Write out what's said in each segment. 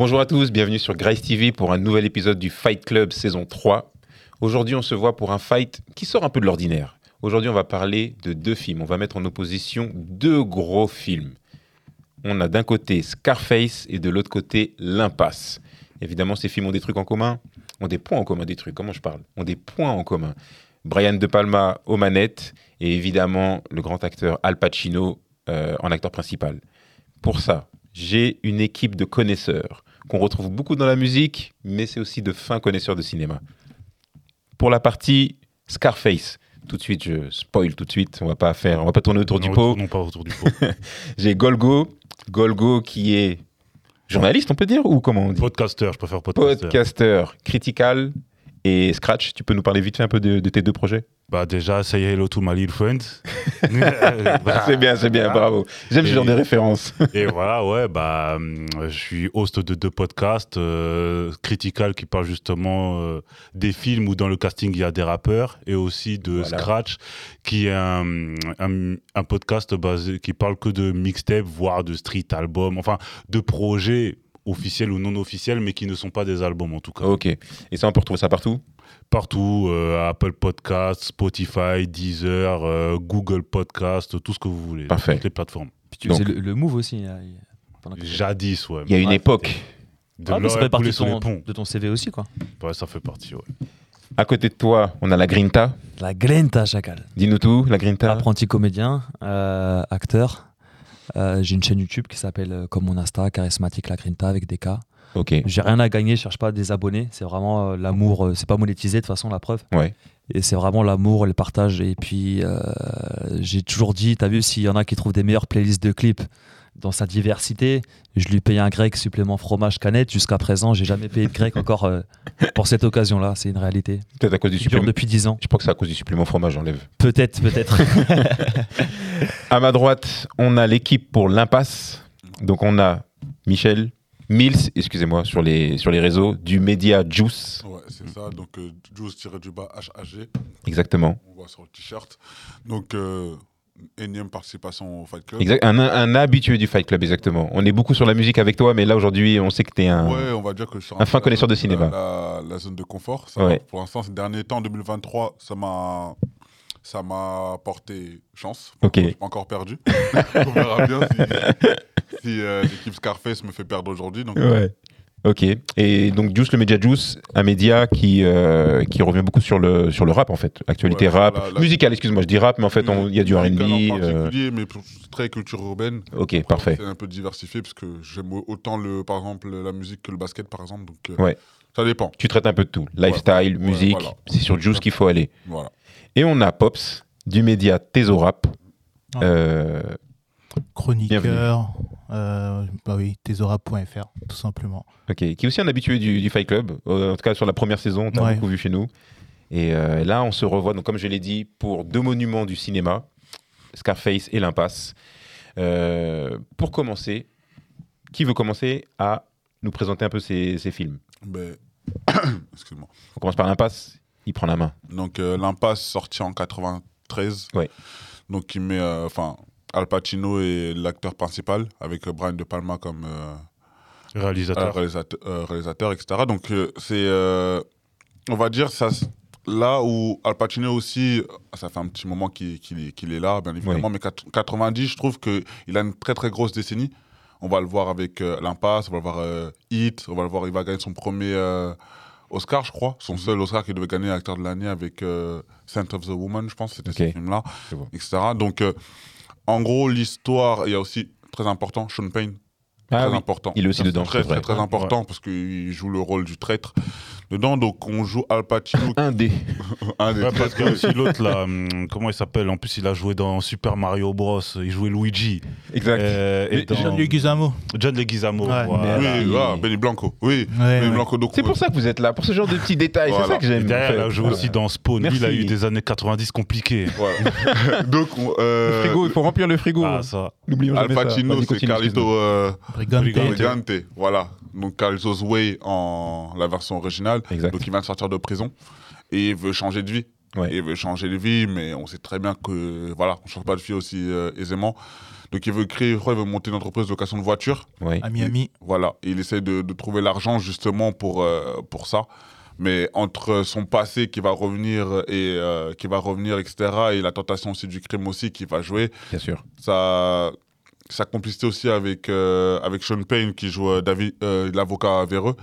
Bonjour à tous, bienvenue sur Grace TV pour un nouvel épisode du Fight Club saison 3. Aujourd'hui, on se voit pour un fight qui sort un peu de l'ordinaire. Aujourd'hui, on va parler de deux films. On va mettre en opposition deux gros films. On a d'un côté Scarface et de l'autre côté L'Impasse. Évidemment, ces films ont des trucs en commun. Ont des points en commun, des trucs. Comment je parle? Ont des points en commun. Brian De Palma aux manettes et évidemment le grand acteur Al Pacino euh, en acteur principal. Pour ça, j'ai une équipe de connaisseurs qu'on retrouve beaucoup dans la musique, mais c'est aussi de fins connaisseurs de cinéma. Pour la partie Scarface, tout de suite, je spoil tout de suite, on va pas faire, on va pas tourner autour du pot. Non, pas autour du pot. J'ai Golgo, Golgo qui est journaliste, on peut dire, ou comment on dit? Podcaster, je préfère podcaster. Podcaster, critical et Scratch. Tu peux nous parler vite fait un peu de, de tes deux projets? Bah déjà, say hello to my little friend. C'est bien, c'est bien, bravo. J'aime ce genre de références. Et voilà, ouais, bah, hum, je suis host de deux podcasts, euh, Critical qui parle justement euh, des films où dans le casting il y a des rappeurs, et aussi de Voilà. Scratch, qui est un, un, un podcast basé, qui parle que de mixtape, voire de street album, enfin, de projets officiels ou non officiels, mais qui ne sont pas des albums en tout cas. ok. Et ça, on peut retrouver ça partout? Partout, euh, Apple Podcast, Spotify, Deezer, euh, Google Podcast, tout ce que vous voulez. Parfait. Toutes les plateformes. Puis tu Donc- faisais le, le move aussi. là, que- Jadis, ouais. Il y a une Ouais, époque. De Ah, mais ça fait partie de ton, ponts. de ton CV aussi, quoi. Ouais, ça fait partie, ouais. À côté de toi, on a la Grinta. La Glenta Chacal. Dis-nous tout, la Grinta. Apprenti comédien, euh, acteur. Euh, J'ai une chaîne YouTube qui s'appelle euh, comme mon Insta, Charismatique La Grinta avec des cas. Ok. J'ai rien à gagner, je cherche pas des abonnés. C'est vraiment euh, l'amour. c'est pas monétisé de toute façon, la preuve. Ouais. Et c'est vraiment l'amour, le partage. Et puis, j'ai toujours dit, t'as vu, s'il y en a qui trouvent des meilleures playlists de clips dans sa diversité, je lui paye un grec supplément fromage canette. Jusqu'à présent, j'ai jamais payé de grec encore euh, pour cette occasion-là. C'est une réalité. Peut-être à cause du supplément. depuis 10 ans. Je crois que c'est à cause du supplément fromage, j'enlève. Peut-être, peut-être. À ma droite, on a l'équipe pour l'impasse. Donc on a Michel, Mills, excusez-moi, sur les, sur les réseaux, du média Juice. Ouais, c'est ça. Donc, euh, Juice tiré du bas HAG, Exactement. on voit sur le t-shirt. Donc, euh, énième participation au Fight Club. Exact. Un, un habitué du Fight Club, exactement. On est beaucoup sur la musique avec toi, mais là aujourd'hui, on sait que tu es un. Ouais, on va dire que je suis Un fin connaisseur de cinéma. La, la zone de confort. Ça, Ouais. Pour l'instant, ces derniers temps, 2023, ça m'a. Ça m'a porté chance. Ok. Je suis pas encore perdu. on verra bien si, si, euh, l'équipe Scarface me fait perdre aujourd'hui. Donc, Ouais. Ok. Et donc Juice, le média Juice, un média qui, euh, qui revient beaucoup sur le, sur le rap en fait. Actualité Ouais, rap. la- la- Musical, excuse-moi, je dis rap, mais en fait, il y a du RB. En euh, particulier, mais très culture urbaine. Ok, parfait. C'est un peu diversifié parce que j'aime autant le, par exemple la musique que le basket par exemple. Donc euh, Ouais. ça dépend. Tu traites un peu de tout. Lifestyle, Ouais, musique, voilà. c'est sur Juice qu'il faut aller. Voilà. Et on a Pops, du média Teso Rap. Ah. Chroniqueur, euh, bah oui, tesora.fr, tout simplement. ok, qui est aussi un habitué du, du Fight Club. Euh, en tout cas, sur la première saison, on t'a Ouais. beaucoup vu chez nous. Et euh, là, on se revoit, donc, comme je l'ai dit, pour deux monuments du cinéma, Scarface et L'Impasse. Euh, pour commencer, qui veut commencer à nous présenter un peu ces, ces films? Ben, Excuse-moi. On commence par L'Impasse, il prend la main. Donc euh, l'impasse sorti en 93. Ouais. Donc il met euh, enfin Al Pacino est l'acteur principal avec euh, Brian De Palma comme euh, Réalisateur. réalisateur, euh, réalisateur, etc. Donc c'est on va dire ça là où Al Pacino aussi ça fait un petit moment qu'il qu'il est, qu'il est là bien évidemment mais quat- 90 je trouve que il a une très très grosse décennie. On va le voir avec euh, l'impasse, on va le voir euh, Hit, on va le voir il va gagner son premier euh, Oscar, je crois, son seul Oscar qu'il devait gagner acteur de l'année avec Scent of the Woman, je pense, c'était ce film-là, etc. Donc, en gros, l'histoire, il y a aussi, très important, Sean Payne, Ah très oui, important. il est aussi dedans, Très, c'est vrai. très, très important parce qu'il joue le rôle du traître dedans. Donc, on joue Al Pacino, un dé. un des Ouais, parce traîtres. qu'il y a aussi l'autre là, hum, comment il s'appelle? En plus, il a joué dans Super Mario Bros. Il jouait Luigi. Exact. Euh, et dans- John Leguizamo. John Leguizamo. Ouais. voilà. Oui, il- ah, Benny Blanco. Oui, Ouais, Benny ouais. Blanco. C'est pour ça que vous êtes là, pour ce genre de petits détails. C'est ça que j'aime. derrière, il a joué aussi dans Spawn. Lui, il a eu des années 90 compliquées. voilà. donc, on, euh, Le frigo, il faut remplir le frigo. Ah, ça. N'oublions Al jamais ça. Pacino, c'est Carlito euh, Brigante. Brigante. Brigante. Voilà. Donc, Carlito's Way en la version originale. Exact. Donc, il vient de sortir de prison et il veut changer de vie. Ouais. Il veut changer de vie, mais on sait très bien que voilà, on change pas de vie aussi euh, aisément. Donc il veut créer, je crois, il veut monter une entreprise de location de voitures. Oui. À Miami. Voilà, il essaie de, de trouver l'argent justement pour, euh, pour ça. Mais entre son passé qui va revenir et euh, qui va revenir, etc., et la tentation aussi du crime aussi qui va jouer, Bien sûr. sa, sa complicité aussi avec, euh, avec Sean Payne qui joue euh, David, euh, l'avocat véreux,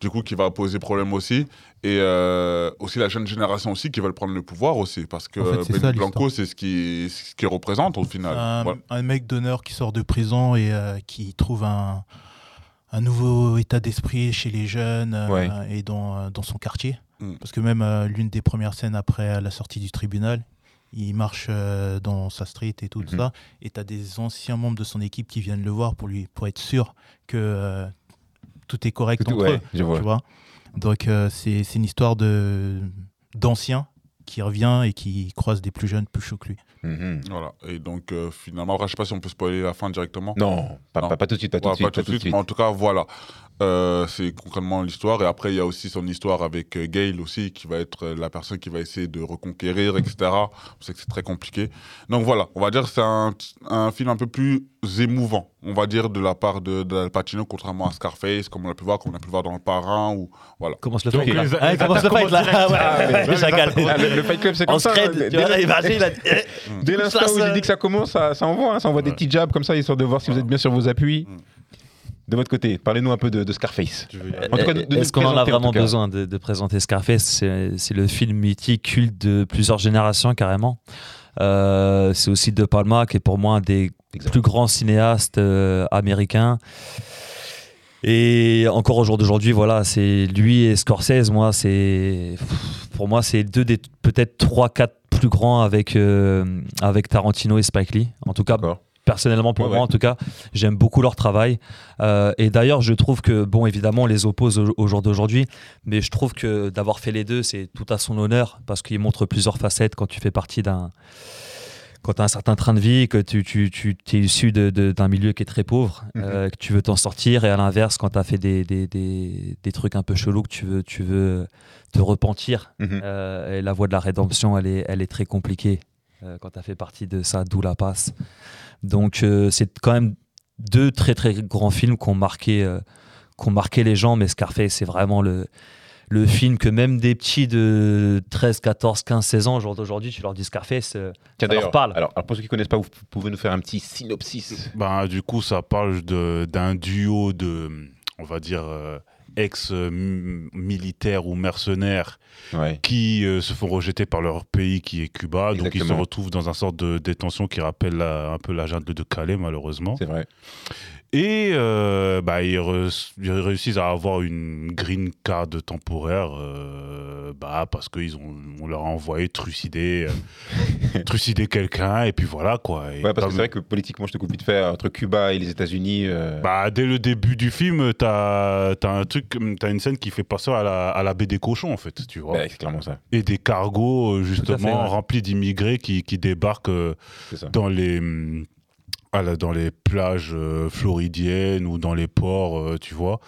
du coup qui va poser problème aussi. Et euh, aussi la jeune génération aussi qui veulent prendre le pouvoir aussi, parce que En fait, ça, Blanco, c'est ce qui ce qu'il représente au final. Un, Voilà. un mec d'honneur qui sort de prison et euh, qui trouve un, un nouveau état d'esprit chez les jeunes euh, Ouais. et dans, dans son quartier. Mm. Parce que même euh, l'une des premières scènes après la sortie du tribunal, il marche euh, dans sa street et tout Mhm. ça. Et tu as des anciens membres de son équipe qui viennent le voir pour, lui, pour être sûr que euh, tout est correct Tout- entre ouais, eux. je vois. Tu vois Donc euh, c'est c'est une histoire de d'anciens qui revient et qui croise des plus jeunes plus chauds que lui. Mhm. Voilà. Et donc euh, finalement, après, je sais pas si on peut spoiler la fin directement. Non, pas, Non. pas- pas tout de suite, pas tout de suite. pas tout de suite, mais en tout cas, voilà. Euh, c'est concrètement l'histoire. Et après, il y a aussi son histoire avec euh, Gail aussi, qui va être euh, la personne qui va essayer de reconquérir, etc. On sait que c'est très compliqué. Donc voilà, on va dire que c'est un, un film un peu plus émouvant, on va dire, de la part de, de Al Pacino, contrairement à Scarface, comme on a pu voir, comme on a pu voir dans Le Parrain. Ou, voilà. Commence le fight là. les- Ouais, les commence le fight là. commencent Ouais, Ah, ouais, mais- ouais, chacal. Ah, le, le Fight Club, c'est En comme ça. scred, Dès, l'instant où j'ai dit que ça commence, ça, ça envoie. hein, ça envoie des petits jabs comme ça, histoire de voir si vous êtes bien sur vos appuis. De votre côté, parlez-nous un peu de, de Scarface. De Est-ce qu'on en a en vraiment besoin de, de présenter Scarface C'est le film mythique culte de plusieurs générations carrément. Euh, c'est aussi De Palma qui est pour moi un des plus grands cinéastes euh, américains. Et encore au jour d'aujourd'hui, voilà, c'est lui et Scorsese. Moi, c'est pour moi, c'est deux des peut-être trois, quatre plus grands avec euh, avec Tarantino et Spike Lee. En tout cas. Personnellement pour Ouais, moi ouais. en tout cas j'aime beaucoup leur travail Euh, et d'ailleurs je trouve que bon évidemment on les oppose au, au jour d'aujourd'hui mais je trouve que d'avoir fait les deux c'est tout à son honneur parce qu'il montre plusieurs facettes quand tu fais partie d'un quand tu as un certain train de vie, que tu, tu, tu es issu de- de- d'un milieu qui est très pauvre, Mhm. euh, que tu veux t'en sortir, et à l'inverse, quand tu as fait des, des, des, des trucs un peu chelous, que tu veux, tu veux te repentir, Mhm. euh, et la voie de la rédemption, elle est, elle est très compliquée quand tu as fait partie de ça, d'où la passe. Donc, euh, c'est quand même deux très très grands films qui ont marqué, euh, qui ont marqué les gens, mais Scarface, c'est vraiment le, le film que même des petits de 13, 14, 15, 16 ans, au jour d'aujourd'hui, tu leur dis Scarface, euh, Tiens, ça leur d'ailleurs, parle. Alors, alors, pour ceux qui connaissent pas, vous pouvez nous faire un petit synopsis. Ben, du coup, ça parle de- d'un duo de, on va dire, euh, ex-militaires ou mercenaires Ouais. qui euh, se font rejeter par leur pays qui est Cuba. Donc, ils se retrouvent dans un sorte de détention qui rappelle la- un peu la junte de Calais, malheureusement. C'est vrai. Et euh, bah, ils, re- ils réussissent à avoir une green card temporaire euh, bah, parce qu'on on leur a envoyé trucider, euh, trucider quelqu'un. Et puis voilà quoi. Et Ouais, parce que c'est vrai que politiquement, je te coupe vite fait, entre Cuba et les États-Unis. euh, Bah, dès le début du film, t'as as un truc, t'as une scène qui fait passer à la, à la baie des cochons en fait, tu vois. c'est clairement ça. Et des cargos justement fait, ouais. remplis d'immigrés qui, qui débarquent euh, dans les la- dans les plages euh, floridiennes ou dans les ports, euh, tu vois.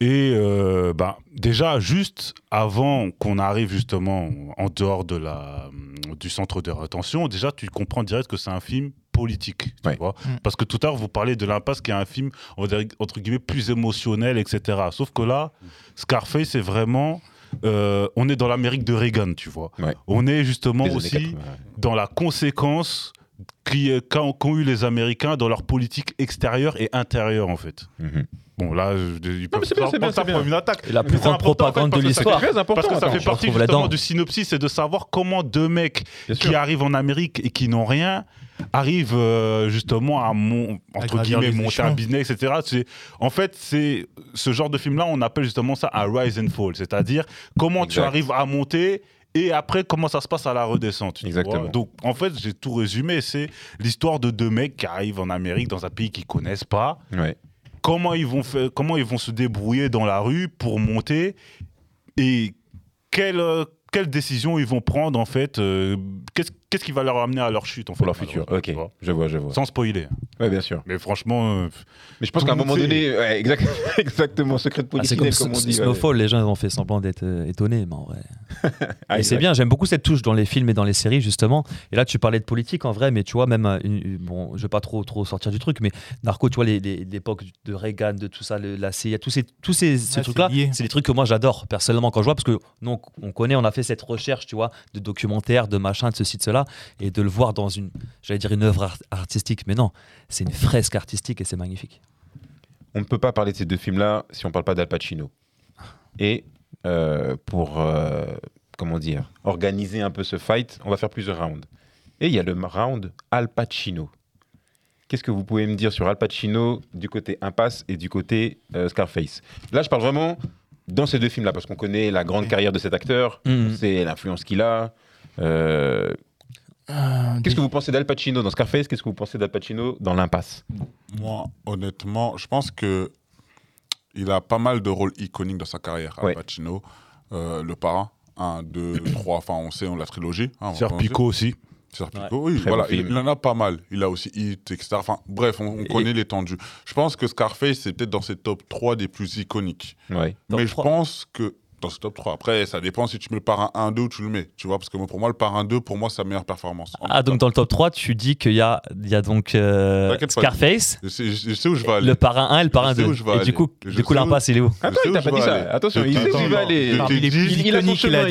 Et euh, bah, déjà, juste avant qu'on arrive justement en dehors de la, du centre de rétention, déjà, tu comprends direct que c'est un film politique, tu Ouais. vois. Mm. Parce que tout à l'heure, vous parlez de l'impasse qui est un film, on va dire, entre guillemets, plus émotionnel, etc. Sauf que là, Scarface, c'est vraiment... euh, on est dans l'Amérique de Reagan, tu vois. Ouais. On est justement aussi 80, ouais. dans la conséquence qu'ont qu'ont eu les Américains dans leur politique extérieure et intérieure, en fait. Mhm. Bon, là, je- ils peuvent bien, ça- c'est bien, pour une attaque. Et la plus grande important, en fait, propagande de parce que ça- l'histoire. Parce que ça fait partie justement là-dedans. du synopsis, c'est de savoir comment deux mecs Bien qui sûr. arrivent en Amérique et qui n'ont rien arrivent euh, justement à mon, entre gravir guillemets monter un business, etc. C'est- En fait, c'est ce genre de film-là, on appelle justement ça un rise and fall, c'est-à-dire comment tu Exact. arrives à monter et après comment ça se passe à la redescente. Exactement. Donc en fait, j'ai tout résumé, c'est l'histoire de deux mecs qui arrivent en Amérique dans un pays qu'ils connaissent pas Ouais. comment ils vont faire, comment ils vont se débrouiller dans la rue pour monter et quelle euh, quelles décisions ils vont prendre en fait euh, qu'est-ce qu'est-ce qui va leur amener à leur chute en fait, Pour leur futur. Ok, tu vois. je vois, je vois. Sans spoiler. Ouais, bien sûr. Mais franchement, euh, Mais je pense qu'à un moment donné, ouais, exact- exactement, secret de Ah, c'est comme, comme on dit. ouais. Snowfall, les gens ont fait semblant d'être euh, étonnés, mais en vrai. Ah, et c'est exact. bien, j'aime beaucoup cette touche dans les films et dans les séries, justement. Et là, tu parlais de politique en vrai, mais tu vois, même, euh, une- une- bon, je vais pas trop, trop sortir du truc, mais Narco, tu vois, l'époque de Reagan, de tout ça, le- la CIA, tous ces, tous ces, trucs-là, c'est des trucs que moi j'adore personnellement quand je vois, parce que nous, on- on connaît, on a fait cette recherche, tu vois, de documentaires, de machin, de ceci, de cela, et de le voir dans une, j'allais dire une œuvre art- artistique, mais non, c'est une fresque artistique et c'est magnifique. On ne peut pas parler de ces deux films-là si on ne parle pas d'Al Pacino. Et euh, pour, euh, comment dire, organiser un peu ce fight, on va faire plusieurs rounds. Et il y a le round Al Pacino. Qu'est-ce que vous pouvez me dire sur Al Pacino du côté Impasse et du côté euh, Scarface? Là, je parle vraiment dans ces deux films-là, parce qu'on connaît la grande carrière de cet acteur, on sait l'influence qu'il a. Euh, Euh, Qu'est-ce que vous pensez d'Al Pacino dans Scarface? Qu'est-ce que vous pensez d'Al Pacino dans l'Impasse? Moi, honnêtement, je pense que il a pas mal de rôles iconiques dans sa carrière. Al Ouais. Pacino, euh, le parrain, 1, 2, 3, enfin on sait, on la trilogie. hein, Serpico prononcer. aussi. Serpico, oui, Très voilà, bon il, il en a pas mal. Il a aussi Hit, etc. Enfin, bref, on, on Et- connaît l'étendue. Je pense que Scarface, c'est peut-être dans ses top 3 des plus iconiques. Ouais. Top Mais 3. je pense que dans ce top 3, après, ça dépend si tu mets le parrain 1, 2 ou tu le mets. Tu vois, parce que moi, pour moi, le parrain 2, pour moi, c'est sa meilleure performance. Ah, donc dans le top 3, tu dis qu'il y a, il y a donc euh. Scarface, je, sais, je sais où je vais aller. le parrain 1 et le parrain Je sais 2. où je vais Et du aller. coup, Je du coup où- l'impasse, il est où Attends, il t'a pas dit ça. aller. Attention, Je il sait où il va aller. je Parmi les plus iconiques, il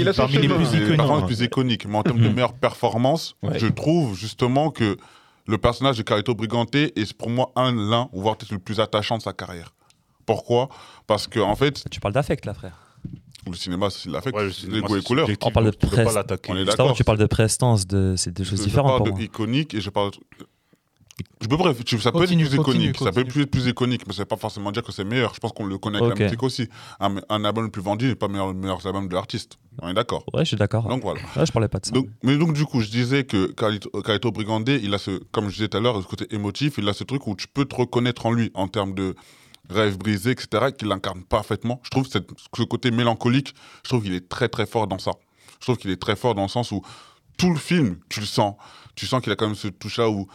a son Parmi les plus iconiques. plus iconique. Mais en termes de Mhm. meilleure performance, je trouve justement que le personnage de Carito Brigante est pour moi un, l'un, ou voire peut-être le plus attachant de sa carrière. Pourquoi? Parce que en fait, Tu parles d'affect là, frère. Le cinéma, c'est l'affect, Ouais, les goûts et couleurs. On parle de presse. Justement, tu parles de prestance, de, c'est deux Je- choses je différentes parle pour de iconique et je parle. Je peux bref, tu- ça peut Continue, être plus continue, iconique, ça peut être plus, plus iconique, mais ça veut pas forcément dire que c'est meilleur. Je pense qu'on le connaît avec la musique aussi. Un, un album le plus vendu n'est pas le meilleur, le meilleur album de l'artiste. On est d'accord. Ouais, je suis d'accord. Donc voilà. Ouais, je parlais pas de ça. Donc, mais donc du coup, je disais que Carlito, Carlito Brigande, il a ce, comme je disais tout à l'heure, ce côté émotif, il a ce truc où tu peux te reconnaître en lui en termes de rêve brisé, etc., qu'il incarne parfaitement. Je trouve cette, ce côté mélancolique, je trouve qu'il est très très fort dans ça. Je trouve qu'il est très fort dans le sens où tout le film, tu le sens. Tu sens qu'il a quand même ce touche-là où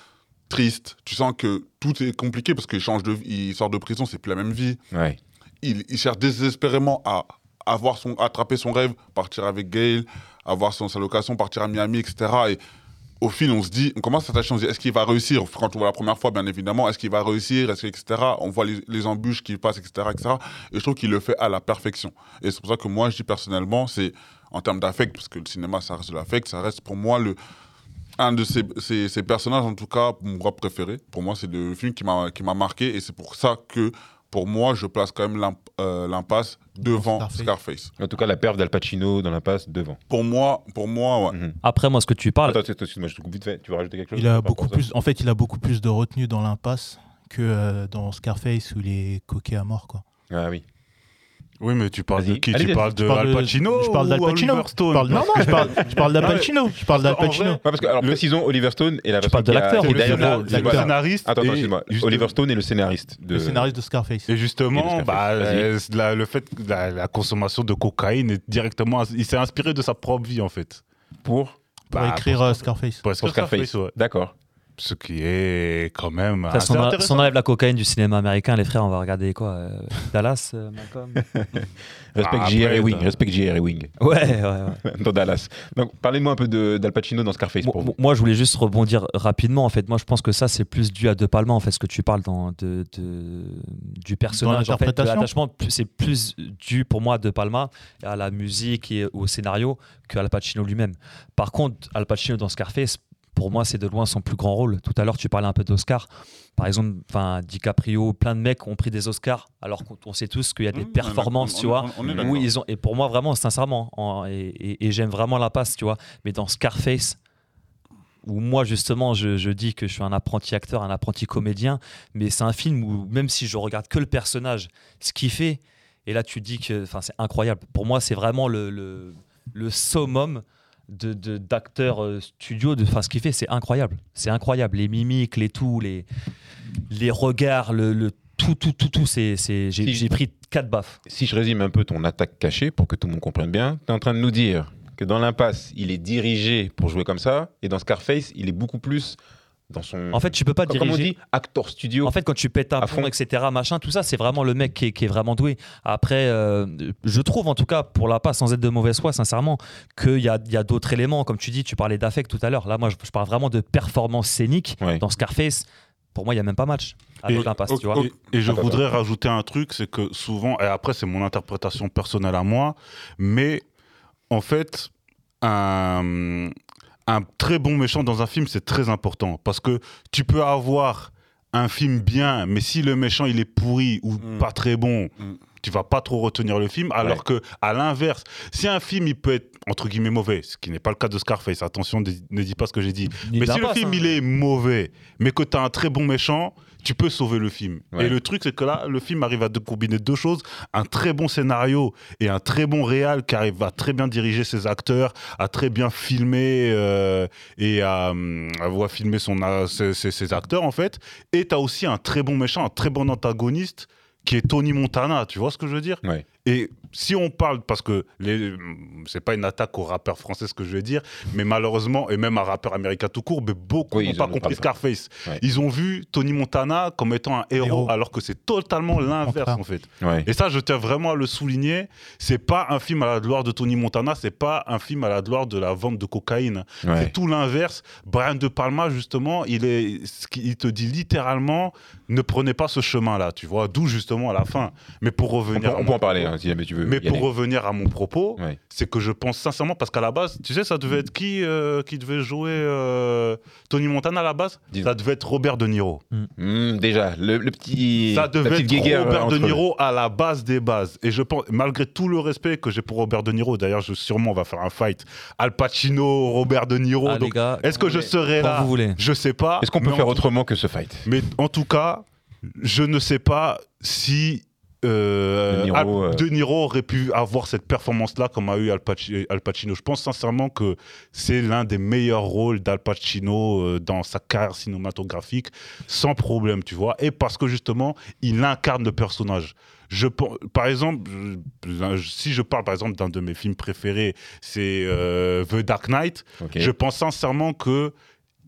triste. Tu sens que tout est compliqué parce qu'il change de, il sort de prison, c'est plus la même vie Ouais. il, il cherche désespérément à avoir son, attraper son rêve, partir avec Gail, avoir son, sa location, partir à Miami, etc. Et au fil, on se dit, on commence à s'attacher, on se dit, est-ce qu'il va réussir? Quand on voit la première fois, bien évidemment, est-ce qu'il va réussir, etc. On voit les, embûches qui passent, etc., etc. Et je trouve qu'il le fait à la perfection. Et c'est pour ça que moi, je dis personnellement, c'est en termes d'affect, parce que le cinéma, ça reste de l'affect, ça reste pour moi le un de ces, ces, ces personnages, en tout cas, mon rap préféré. Pour moi, c'est le film qui m'a marqué. Et c'est pour ça que, pour moi, je place quand même euh, l'impasse devant Scarface. Scarface. En tout cas, la perf d'Al Pacino dans l'impasse devant. Pour moi, pour moi ouais. Mhm. Après, moi, ce que tu parles, Attends, attends, excuse-moi, je te coupe vite fait. Tu veux rajouter quelque chose Il a beaucoup plus, en fait, il a beaucoup plus de retenue dans l'impasse que euh, dans Scarface où il est coqué à mort, quoi. Ah oui. Oui, mais tu parles de qui? Allez, Tu parles de Je parle Al Pacino je parle d'Al Pacino. Oliver Stone Je parle- non, non, je parle, je parle d'Al Pacino. Je parle d'Al Pacino. vrai, Ouais, parce que, alors, Le- précisons, Oliver Stone et la Tu parles de a- l'acteur ou est le scénariste. Attends, attends, et excuse-moi. Oliver Stone est le scénariste de. Le scénariste de Scarface. Et Et justement, Scarface. bah, euh, la- le fait que la, la consommation de cocaïne est directement, il s'est inspiré de sa propre vie en fait. Pour, Pour Bah, écrire euh, Scarface. Pour pour écrire Scarface. ouais. D'accord. Ce qui est quand même ça, assez si on a- intéressant. si on enlève la cocaïne du cinéma américain, les frères, on va regarder quoi euh, Dallas, euh, Malcolm Respect Ah, JR et après, Wing. t'as- Respect JR et Wing. Ouais, ouais, ouais. dans Dallas. Donc, parlez-moi un peu de- d'Al Pacino dans Scarface Moi- pour vous. Moi, je voulais juste rebondir rapidement. En fait, moi, je pense que ça, c'est plus dû à De Palma, en fait, ce que tu parles dans, de, de- du personnage. En fait, l'attachement, plus- c'est plus dû pour moi à De Palma, à la musique et au scénario que Al Pacino lui-même. Par contre, Al Pacino dans Scarface, pour moi, c'est de loin son plus grand rôle. Tout à l'heure, tu parlais un peu d'Oscar. Par exemple, enfin, DiCaprio, plein de mecs ont pris des Oscars, alors qu'on on sait tous qu'il y a des Mmh, performances, on tu on- vois. on où ils ont, et pour moi, vraiment, sincèrement, en- et, et- et j'aime vraiment la passe, tu vois. Mais dans Scarface, où moi, justement, je, je dis que je suis un apprenti acteur, un apprenti comédien, mais c'est un film où, même si je regarde que le personnage, ce qu'il fait, et là, tu dis que c'est incroyable. Pour moi, c'est vraiment le, le, le summum de, d'acteurs euh, studio. De, enfin, ce qu'il fait, c'est incroyable. C'est incroyable. Les mimiques, les tout, les, les regards, le, le tout, tout, tout, tout. C'est, c'est, j'ai, Si- j'ai pris quatre baffes. Si je résume un peu ton attaque cachée pour que tout le monde comprenne bien, tu es en train de nous dire que dans l'impasse, il est dirigé pour jouer comme ça, et dans Scarface, il est beaucoup plus dans son. En fait, tu peux pas comme on diriger. dit, actor studio. En fait, quand tu pètes un fond. etc., machin, tout ça, c'est vraiment le mec qui est, qui est vraiment doué. Après, euh, je trouve, en tout cas, pour la passe, sans être de mauvaise foi, sincèrement, qu'il y a, il y a d'autres éléments. Comme tu dis, tu parlais d'affect tout à l'heure. Là, moi, je, je parle vraiment de performance scénique. Ouais. Dans Scarface, pour moi, il n'y a même pas match. Tu vois. Et, et je voudrais rajouter un truc, c'est que souvent, et après c'est mon interprétation personnelle à moi, mais en fait, un, un très bon méchant dans un film, c'est très important. Parce que tu peux avoir un film bien, mais si le méchant il est pourri ou Mm. pas très bon, Mm. Tu vas pas trop retenir le film. Alors que à l'inverse, si un film il peut être entre guillemets mauvais, ce qui n'est pas le cas de Scarface, attention, ne dis pas ce que j'ai dit, mais si le film hein. il est mauvais, mais que tu as un très bon méchant, tu peux sauver le film. Ouais. Et le truc, c'est que là, le film arrive à de combiner deux choses un très bon scénario et un très bon réal qui arrive à très bien diriger ses acteurs, à très bien filmer euh, et à, hum, à filmer son, ses, ses- ses acteurs, en fait. Et tu as aussi un très bon méchant, un très bon antagoniste qui est Tony Montana. Tu vois ce que je veux dire? Et si on parle, parce que les, c'est pas une attaque aux rappeurs français ce que je vais dire, mais malheureusement, et même à rappeurs américains tout court, mais beaucoup Oui, n'ont pas compris. Scarface. Ouais. Ils ont vu Tony Montana comme étant un héros, Héros. alors que c'est totalement l'inverse en fait. Ouais. Et ça, je tiens vraiment à le souligner. C'est pas un film à la gloire de Tony Montana, c'est pas un film à la gloire de la vente de cocaïne. Ouais. C'est tout l'inverse. Brian De Palma, justement, il, est, te dit littéralement ne prenez pas ce chemin-là, tu vois. D'où justement à la fin. Mais pour On revenir. peut, à on peut en parler propos- hein, si jamais tu veux. mais y pour aller. revenir à mon propos, Ouais. c'est que je pense sincèrement, parce qu'à la base, tu sais, ça devait être qui euh, qui devait jouer euh, Tony Montana à la base? Ça devait être Robert De Niro. Hmm, déjà, le, le petit. Ça devait être Robert euh, De Niro à la base des bases. Et je pense, malgré tout le respect que j'ai pour Robert De Niro, d'ailleurs, je, sûrement on va faire un fight Al Pacino, Robert De Niro. Ah, les donc, gars, est-ce que je serai là? Vous voulez. Je sais pas. Est-ce qu'on peut faire autrement que ce fight? Mais en tout cas, je ne sais pas si euh, De Niro, Al- euh, De Niro aurait pu avoir cette performance-là comme a eu Al, Paci- Al Pacino. Je pense sincèrement que c'est l'un des meilleurs rôles d'Al Pacino euh, dans sa carrière cinématographique, sans problème, tu vois. Et parce que justement, il incarne le personnage. Je, par exemple, si je parle par exemple d'un de mes films préférés, c'est euh, The Dark Knight. Je pense sincèrement que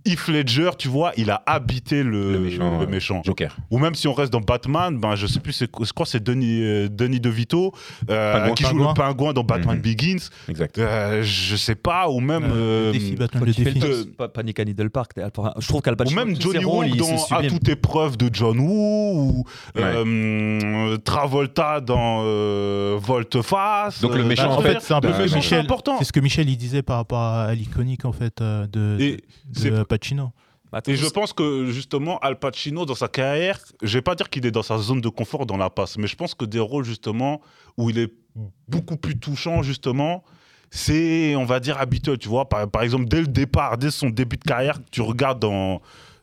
Heath Ledger, tu vois, il a habité le, Le méchant, le ouais. méchant. Joker. Ou même si on reste dans Batman, ben je sais plus, je crois que c'est Denis, euh, Denis DeVito euh, qui joue Pingouin. le pingouin dans Batman Mhm. Begins. Exact. Euh, je sais pas, ou même. Euh, euh, le défi, Batman, le défi. Panic à Needle Park. Je trouve qu'Al ou même Johnny Woo il- dans À toute épreuve de John Woo, ou Ouais. euh, Travolta dans euh, Volte-Face. Donc le méchant, bah, en fait, c'est un peu le ce que méchant, c'est Michel. important. C'est ce que Michel il disait par rapport à l'iconique en fait de, de c'est- Pacino. Attends, Et je pense que justement, Al Pacino, dans sa carrière, je vais pas dire qu'il est dans sa zone de confort dans la passe, mais je pense que des rôles justement où il est beaucoup plus touchant, justement, c'est, on va dire, habituel. Tu vois, par, par exemple, dès le départ, dès son début de carrière, tu regardes dans,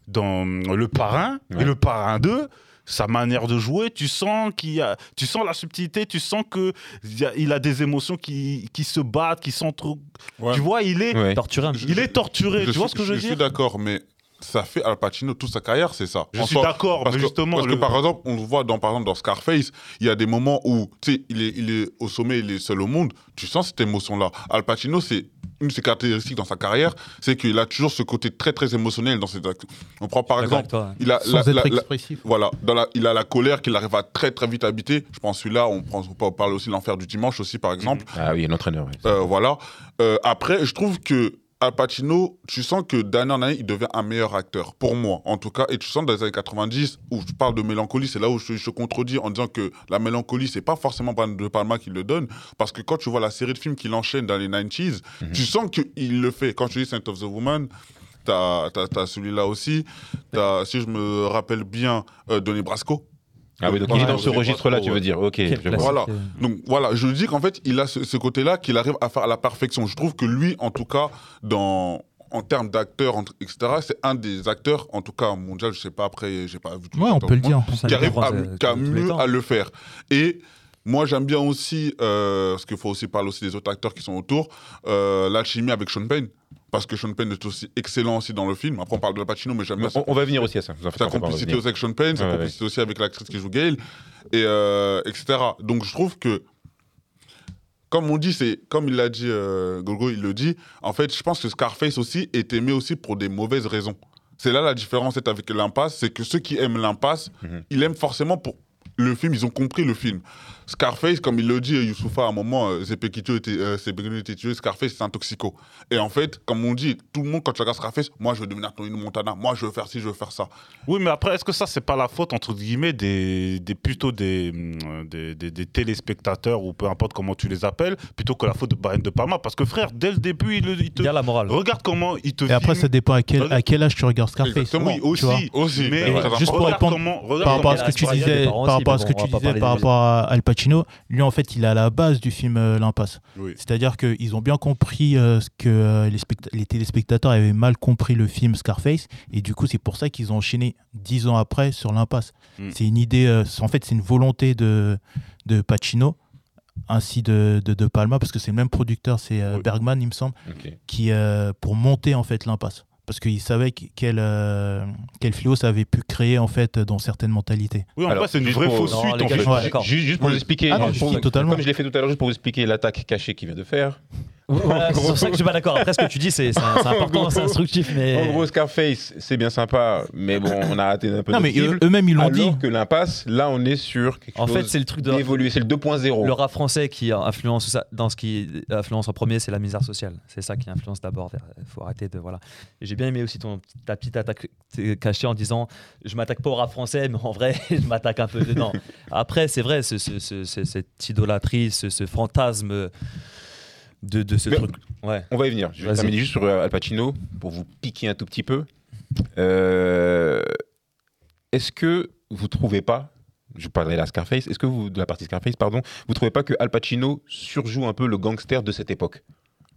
dans Le Parrain Ouais. et Le Parrain 2. Sa manière de jouer, tu sens qu'il y a, tu sens la subtilité, tu sens que y a, il a des émotions qui, qui se battent, qui sont trop. Ouais. Tu vois, il est, Ouais. torturé il est torturé. Je tu vois suis- ce que je veux Je suis dire? d'accord, mais ça fait Al Pacino toute sa carrière, c'est ça. Je En suis d'accord, mais que, justement, parce que par exemple, on le voit dans, par exemple, dans Scarface, il y a des moments où tu sais, il est, il est au sommet, il est seul au monde. Tu sens cette émotion-là. Al Pacino, c'est une de ses caractéristiques dans sa carrière, c'est qu'il a toujours ce côté très très émotionnel dans ses actes. On prend par exemple, il a Sans la- être la- la- expressif. voilà, dans la- il a la colère qu'il arrive à très très vite habiter. Je pense celui-là, on, on parle aussi de l'enfer du dimanche aussi par exemple. Ah oui, un entraîneur. Euh, voilà. Euh, après, je trouve que Al Pacino, tu sens que d'année en année, il devient un meilleur acteur, pour moi en tout cas. Et tu sens dans les années 90, où je parle de mélancolie, c'est là où je, je contredis en disant que la mélancolie, c'est pas forcément De Palma qui le donne. Parce que quand tu vois la série de films qu'il enchaîne dans les 90s, Mhm. tu sens qu'il le fait. Quand tu dis Saint of the Woman, t'as as, celui-là aussi. T'as, si je me rappelle bien, euh, Donnie Brasco. Ah oui, donc il est dans ce registre-là, tu veux dire. Ok, Voilà. euh. Donc voilà, je dis qu'en fait, il a ce, ce côté-là qu'il arrive à faire à la perfection. Je trouve que lui, en tout cas, dans en termes d'acteurs, entre- etc., c'est un des acteurs, en tout cas mondial, je sais pas après, j'ai pas vu tout Ouais, on peut le dire. Qui arrive à, euh, qui a mieux à le faire. Et moi, j'aime bien aussi, euh, parce qu'il faut aussi parler aussi des autres acteurs qui sont autour, euh, l'alchimie avec Sean Penn. Parce que Sean Penn est aussi excellent aussi dans le film. Après, on parle de Pacino, mais j'aime bien On, on va venir aussi à ça. sa complicité aussi avec Sean Penn, sa ouais. complicité aussi avec l'actrice qui joue Gail, et euh, etc. Donc je trouve que comme on dit, c'est comme il l'a dit, euh, Gogo, il le dit. En fait, je pense que Scarface aussi est aimé aussi pour des mauvaises raisons. C'est là la différence est avec l'impasse, c'est que ceux qui aiment l'impasse, Mhm. ils aiment forcément pour le film, ils ont compris le film. Scarface, comme il le dit, Youssoufa, à un moment, euh, Zepekito était, euh, était tué, Scarface, c'est un toxico. Et en fait, comme on dit, tout le monde, quand tu regardes Scarface, moi, je veux devenir Tony Montana, moi, je veux faire ci, je veux faire ça. Oui, mais après, est-ce que ça, c'est pas la faute, entre guillemets, des, des plutôt des, hum, des, des- des téléspectateurs, ou peu importe comment tu les appelles, plutôt que la faute de Brian De Palma? Parce que frère, dès le début, il, il te. Il y a la morale. Regarde comment il te Et après, ça dépend à quel, à quel âge tu regardes Scarface. Exactement. Oui, aussi. vois. Aussi, Mais très juste pour regarde répondre Par rapport à ce que tu disais, par rapport à ce que tu disais par rapport à Al Pacino, lui en fait, il est à la base du film euh, L'Impasse. Oui. C'est-à-dire qu'ils ont bien compris euh, ce que euh, les, specta- les téléspectateurs avaient mal compris le film Scarface, et du coup, c'est pour ça qu'ils ont enchaîné dix ans après sur l'Impasse. Mm. C'est une idée, en fait, c'est une volonté de, de Pacino, ainsi de, de, de Palma, parce que c'est le même producteur, c'est Oui. Bergman, il me semble, qui, pour monter en fait l'impasse. Parce qu'il savait que- quel, euh, quel fléau ça avait pu créer en fait dans certaines mentalités. Oui, en c'est une juste vraie pour- fausse Non, suite, en fait. Juste, juste pour vous expliquer, Ah non, pour- si, totalement. comme je l'ai fait tout à l'heure, juste pour vous expliquer l'attaque cachée qu'il vient de faire. Voilà, c'est pour ça que je suis pas d'accord. Après, ce que tu dis, c'est c'est- c'est important, c'est instructif, mais. En gros, Scarface, c'est bien sympa, mais bon, on a raté un peu Non, notre mais cible. eux- eux-mêmes, ils l'ont dit. Alors que l'impasse, là, on est sur quelque En chose fait, c'est le truc de. d'évoluer. C'est le 2.0. Le rap français qui influence ça, dans ce qui influence en premier, c'est la misère sociale. C'est ça qui influence d'abord. Il faut arrêter de voilà. Et j'ai bien aimé aussi ton ta petite attaque t- cachée en disant je m'attaque pas au rap français, mais en vrai je m'attaque un peu dedans. Après, c'est vrai, ce- ce- ce- ce- cette idolâtrie, ce, ce fantasme de, de ce Mais- truc. Ouais. On va y venir. Je vais terminer juste sur Al Pacino pour vous piquer un tout petit peu. Euh, Est-ce que vous trouvez pas, je parlerai de la Scarface, est-ce que vous, de la partie Scarface, pardon, vous trouvez pas que Al Pacino surjoue un peu le gangster de cette époque?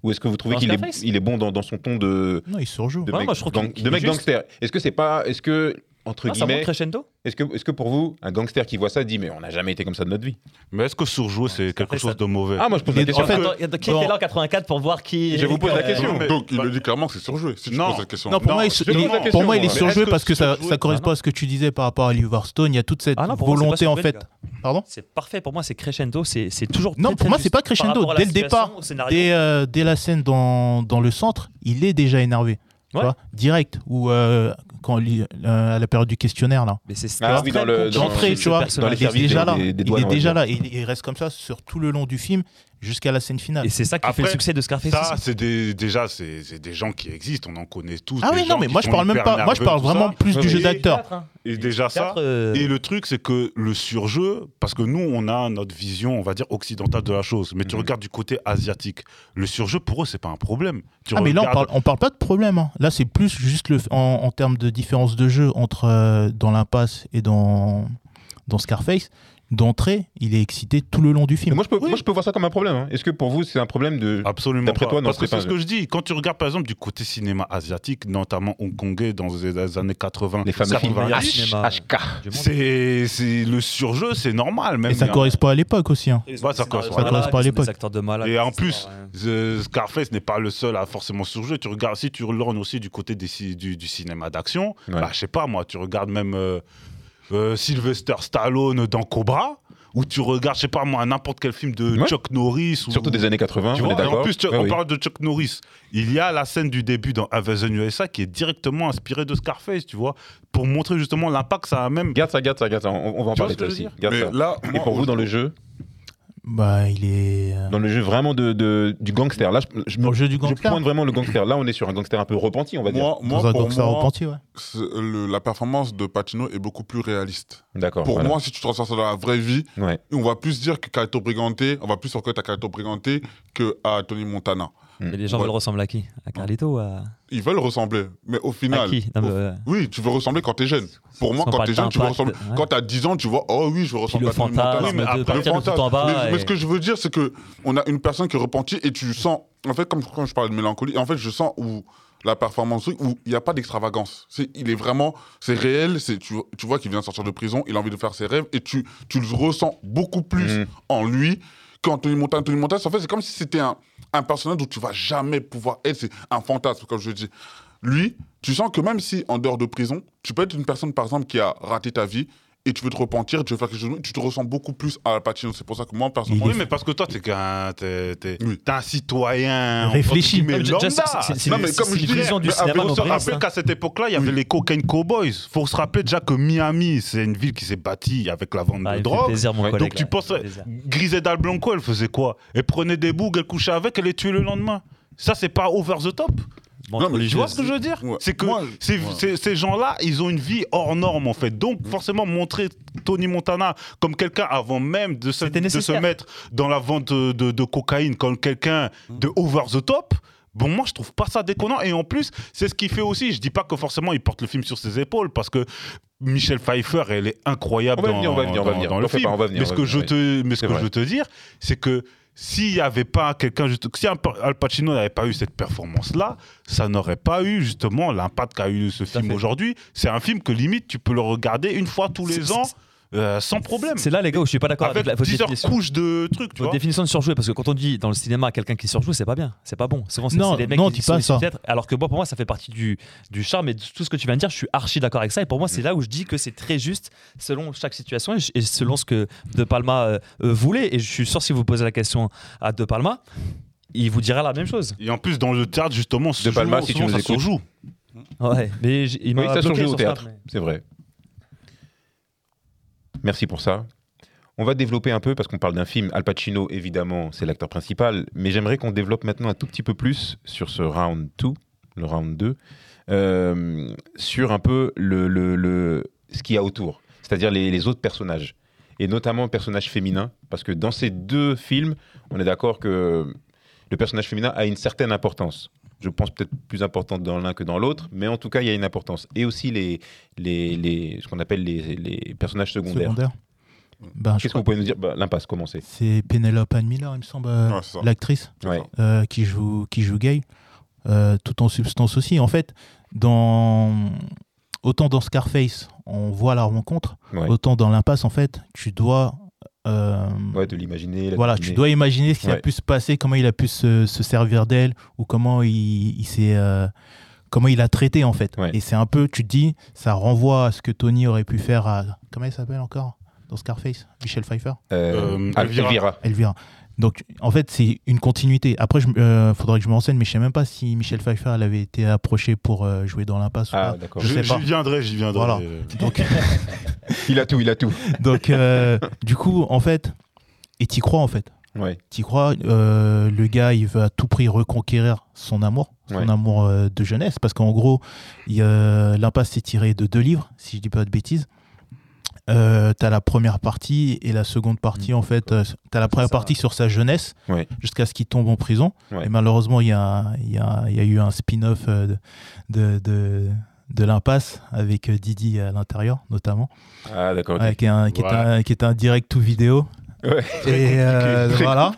Ou est-ce que vous trouvez qu'il est, il est bon dans, dans son ton de, Non, il surjoue. de Ouais, mec, moi, je trouve gang- qu'il- qu'il de est mec juste. gangster Est-ce que c'est pas, est-ce que entre Ah, ça guillemets, crescendo est-ce que, pour vous, un gangster qui voit ça dit mais on n'a jamais été comme ça de notre vie? Mais est-ce que surjouer, c'est quelque chose ça- de mauvais? Ah moi je pose la est- question. en fait, Attends, y a- qui était là en 84 pour voir qui. Je vous pose la question. mais- Donc, il bah- le dit clairement que c'est surjoué, si tu Non. poses question. Non, pour Non, moi, il, je il pose est- la question, pour moi, il est surjoué parce que que ça, surjoué- ça correspond Ah, à ce que tu disais par rapport à Oliver Stone. Il y a toute cette Ah non, volonté en fait. Pardon? C'est parfait pour moi, c'est crescendo, c'est toujours. Non, pour moi, c'est pas crescendo. Dès le départ. Dès, euh, dès la scène dans le centre, il est déjà énervé. Tu Ouais. vois, direct. Ou euh, quand euh, à la période du questionnaire là. Mais c'est Ah oui, dans le- dans- D'entrée, tu vois, dans les il est déjà des- là. des- des il est déjà là. Et il reste comme ça sur tout le long du film jusqu'à la scène finale. Et c'est ça qui fait Après, le succès de Scarface. Ça, c'est des, déjà, c'est des gens qui existent, on en connaît tous. Ah oui, non, mais moi je parle même pas. Moi je parle vraiment ça. plus Oui, du jeu d'acteur. Hein. Et déjà ça. Euh, Et le truc, c'est que le surjeu, parce que nous, on a notre vision, on va dire, occidentale de la chose. Mais tu Mhm. regardes du côté asiatique. Le surjeu, pour eux, c'est pas un problème. Tu Ah mais là on parle, on parle pas de problème. hein. Là c'est plus juste le, en, en termes de différence de jeu entre euh, dans l'impasse et dans dans Scarface. D'entrée, il est excité tout le long du Mais film. moi je peux, moi je peux voir ça comme un problème. hein. Est-ce que pour vous c'est un problème de Absolument D'après pas. toi, non, Parce que c'est ce que je dis. Quand tu regardes, par exemple, du côté cinéma asiatique, notamment hongkongais dans les années 80, les fameux films 90, meilleur H- cinéma. HK c'est le surjeu, c'est normal. Même Et ça correspond à l'époque aussi. hein. Ça correspond- à l'époque. Et en plus. The Scarface n'est pas le seul à forcément surjouer. Tu regardes, si tu lorgnes aussi du côté des du, du cinéma d'action, Ouais. bah, je sais pas moi, tu regardes même euh, euh, Sylvester Stallone dans Cobra, ou tu regardes, je sais pas moi, n'importe quel film de Ouais. Chuck Norris. Ou, Surtout des années 80, Tu on vois, est et d'accord en plus, Chuck- Ouais, on oui. parle de Chuck Norris. Il y a la scène du début dans Invasion USA qui est directement inspirée de Scarface, tu vois, pour montrer justement l'impact que ça a même. Garde ça, garde ça, garde ça. On, on va en Tu parler aussi. Garde ça. là, Et pour vous dans le jeu, Bah il est euh, dans le jeu vraiment de, de- du gangster. Là, je, je, jeu du pointe vraiment le gangster. Là, on est sur un gangster un peu repenti, on va dire. moi, moi, Dans un pour gangster moi, repenti, ouais. le- la performance de Pacino est beaucoup plus réaliste. D'accord. Pour voilà. moi, si tu transfères ça dans la vraie vie, Ouais. on va plus dire que Carlito Brigante, on va plus reconnaître à Carlito Brigante que à Tony Montana. Et les gens Ouais. veulent ressembler à qui? À Carlito à, Ils veulent ressembler, mais au à final, qui? Non, mais, au- euh, oui, tu veux ressembler quand t'es jeune. Pour moi, quand t'es jeune, tu veux ressembler. ouais. Quand t'as 10 ans, tu vois, oh oui, je veux Puis ressembler le à Montana. fantasme Oui, mais de après, partir de fantasme. tout en bas. Mais, mais ce que je veux dire, c'est que on a une personne qui est repentie et tu sens, en fait, comme quand je parle de mélancolie, en fait, je sens où la performance, truc, où il n'y a pas d'extravagance. C'est, il est vraiment, c'est réel. C'est, tu, tu vois qu'il vient de sortir de prison, il a envie de faire ses rêves et tu, tu le ressens beaucoup plus Mhm. en lui qu'Anthony Montana. Anthony Montana, en fait, c'est comme si c'était un, un personnage dont tu vas jamais pouvoir être. C'est un fantasme, comme je dis. Lui, tu sens que même si en dehors de prison, tu peux être une personne, par exemple, qui a raté ta vie et tu veux te repentir, tu veux faire quelque chose, tu te ressens beaucoup plus à Al Pacino. C'est pour ça que moi, personnellement, Oui, mais parce que toi, t'es qu'un, t'es, t'es- Oui. t'es un citoyen Réfléchi. Déjà, lambda. Non, mais comme je une dis, vision du mais cinéma après, Il dans faut le se qu'à cette époque-là, il y avait Oui. les Cocaine Cowboys. faut se rappeler déjà que Miami, c'est une ville qui s'est bâtie avec la vente Ah, de il drogue. plaisir, mon Ouais. collègue. Donc tu là. penses, Il. Griselda Blanco, elle faisait quoi? Elle prenait des bougs, elle couchait avec, elle les tuait le lendemain. Ça, c'est pas over the top? Bon, Non, mais Tu vois ce que je veux dire Ouais. C'est que Moi, ces, ouais. ces- ces gens-là, ils ont une vie hors norme en fait. Donc forcément montrer Tony Montana comme quelqu'un avant même de se, de se mettre dans la vente de, de- de cocaïne comme quelqu'un de over the top. Bon, moi, je trouve pas ça déconnant. Et en plus, c'est ce qu'il fait aussi. Je dis pas que forcément il porte le film sur ses épaules parce que Michelle Pfeiffer, elle est incroyable On va dans, venir, on va venir, on va dans- venir. dans le film. pas, on va venir, mais on ce va que je te, mais ce que vrai. je veux te dire, c'est que s'il n'y avait pas quelqu'un, si Al Pacino n'avait pas eu cette performance-là, ça n'aurait pas eu justement l'impact qu'a eu ce film aujourd'hui. C'est un film que limite tu peux le regarder une fois tous les ans euh, sans problème. C'est là, les gars, où je suis pas d'accord avec, Avec la, votre 10 heures définition. couches de trucs, tu Votre vois. définition de surjouer, parce que quand on dit dans le cinéma quelqu'un qui surjoue, c'est pas bien, c'est pas bon. Souvent, c'est les mecs non, qui dis pas sont ça. peut-être. Alors que moi, pour moi, ça fait partie du, du charme et de tout ce que tu viens de dire. Je suis archi d'accord avec ça. Et pour moi, c'est là où je dis que c'est très juste selon chaque situation et, et selon ce que De Palma euh, euh, voulait. Et je suis sûr, si vous posez la question à De Palma, il vous dira la même chose. Et en plus, dans le théâtre, justement, De Palma, si tu nous ça écoutes. surjoue. Ouais, mais il m'a Oui, ça bloqué surjoue au théâtre, mais- c'est vrai. Merci pour ça. On va développer un peu parce qu'on parle d'un film. Al Pacino, évidemment, c'est l'acteur principal, mais j'aimerais qu'on développe maintenant un tout petit peu plus sur ce round 2, le round 2, euh, sur un peu le, ce qu'il y a autour, c'est-à-dire les, les autres personnages, et notamment le personnage féminin, parce que dans ces deux films, on est d'accord que le personnage féminin a une certaine importance. Je pense peut-être plus importante dans l'un que dans l'autre, mais en tout cas, il y a une importance. Et aussi les, les, les- ce qu'on appelle les, les personnages secondaires. Secondaire. Ben, Qu'est-ce que vous pouvez nous dire? Bah, L'impasse, comment c'est c'est Penelope Ann Miller, il me semble, euh, l'actrice Ouais. euh, qui joue qui joue gay, euh, tout en substance aussi. En fait, dans autant dans Scarface, on voit la rencontre, Ouais. autant dans l'impasse, en fait, tu dois euh, Ouais, de l'imaginer. voilà, tu dois imaginer ce qui a pu se passer, comment il a pu se, se servir d'elle ou comment il, il s'est euh, comment il a traité en fait. Ouais. Et c'est un peu, tu te dis, ça renvoie à ce que Tony aurait pu faire à comment il s'appelle encore? Dans Scarface, Michel Pfeiffer, Euh, Euh. Elvira. Elvira. Donc en fait c'est une continuité. Après, il faudrait que je me renseigne, mais je sais même pas si Michel Pfeiffer elle avait été approché pour euh, jouer dans l'impasse. ou Ah, d'accord. Je sais J'y viendrai, j'y viendrai. Voilà. Euh, Donc, Il a tout, il a tout. donc euh, du coup en fait, et t'y crois en fait. Ouais. T'y crois, euh, le gars, il veut à tout prix reconquérir son amour, son Ouais. amour euh, de jeunesse, parce qu'en gros, il y a- l'impasse est tiré de deux livres, si je dis pas de bêtises. Euh, t'as la première partie et la seconde partie, en fait, euh, t'as la première ça. partie sur sa jeunesse, Ouais. jusqu'à ce qu'il tombe en prison. Ouais. Et malheureusement, il y a, il y, a, il y a eu un spin-off euh, de, de, de, de l'impasse avec euh, Didi à l'intérieur, notamment, Ah, d'accord. ouais, qui, est un, qui, est Ouais. un, qui est un direct to vidéo. Ouais. Et euh, voilà.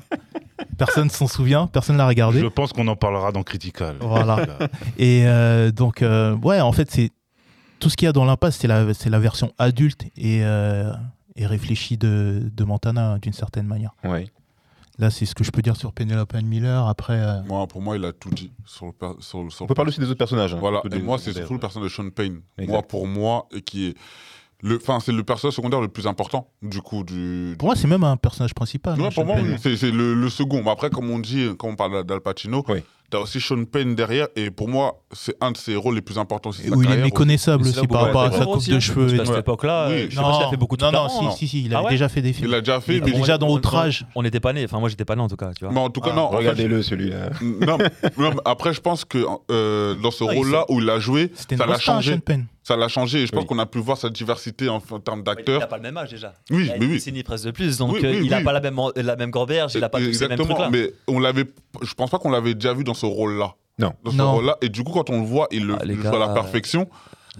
Personne s'en souvient, personne l'a regardé. Je pense qu'on en parlera dans Critical. Voilà. Et euh, donc, euh, ouais, en fait, c'est tout ce qu'il y a dans l'impasse, c'est la, c'est la version adulte et, euh, et réfléchie de, de Montana d'une certaine manière. Ouais. Là, c'est ce que je peux dire sur Penelope Ann Miller. Après, euh, Moi, pour moi, il a tout dit sur le per- sur, le- sur On le peut parler aussi des autres personnages. hein. Voilà, et des moi, c'est surtout le personnage de Sean Payne. Exact. Moi, pour moi, et qui est. Le, enfin, c'est le personnage secondaire le plus important, du coup. Du, pour moi, c'est même un personnage principal. Ouais, hein, pour Sean moi, c'est c'est le, le second. Mais après, comme on dit, quand on parle d'Al Pacino, Oui. T'as aussi Sean Penn derrière. Et pour moi, c'est un de ses rôles les plus importants aussi. de sa Où il est méconnaissable c'est aussi par rapport à sa coupe aussi, de cheveux. tout. cette époque-là, Oui. euh, je sais pas a fait beaucoup de non, non, trucs si, si, si, il Ah a ouais déjà fait des Il films. l'a déjà fait. Il mais déjà dans Outrage. On n'était pas nés, enfin moi j'étais pas né en tout cas, tu vois. Mais en tout cas, Ah, non. Regardez-le, celui-là. non, non, mais après, je pense que euh, dans ce Ah, il rôle-là où il a joué, ça l'a changé. Ça l'a changé. Et je pense Oui. qu'on a pu voir sa diversité en, en termes Il d'acteurs. n'a pas le même âge déjà. Oui, il a mais une oui. décennie presque de plus, donc Oui, euh, oui, il n'a oui. pas la même, la même il n'a pas tous ces mêmes Exactement, trucs-là. mais on l'avait. Je pense pas qu'on l'avait déjà vu dans ce rôle-là. Non. Dans ce Non. rôle-là. Et du coup, quand on le voit, il le Ah, les joue à la euh, perfection.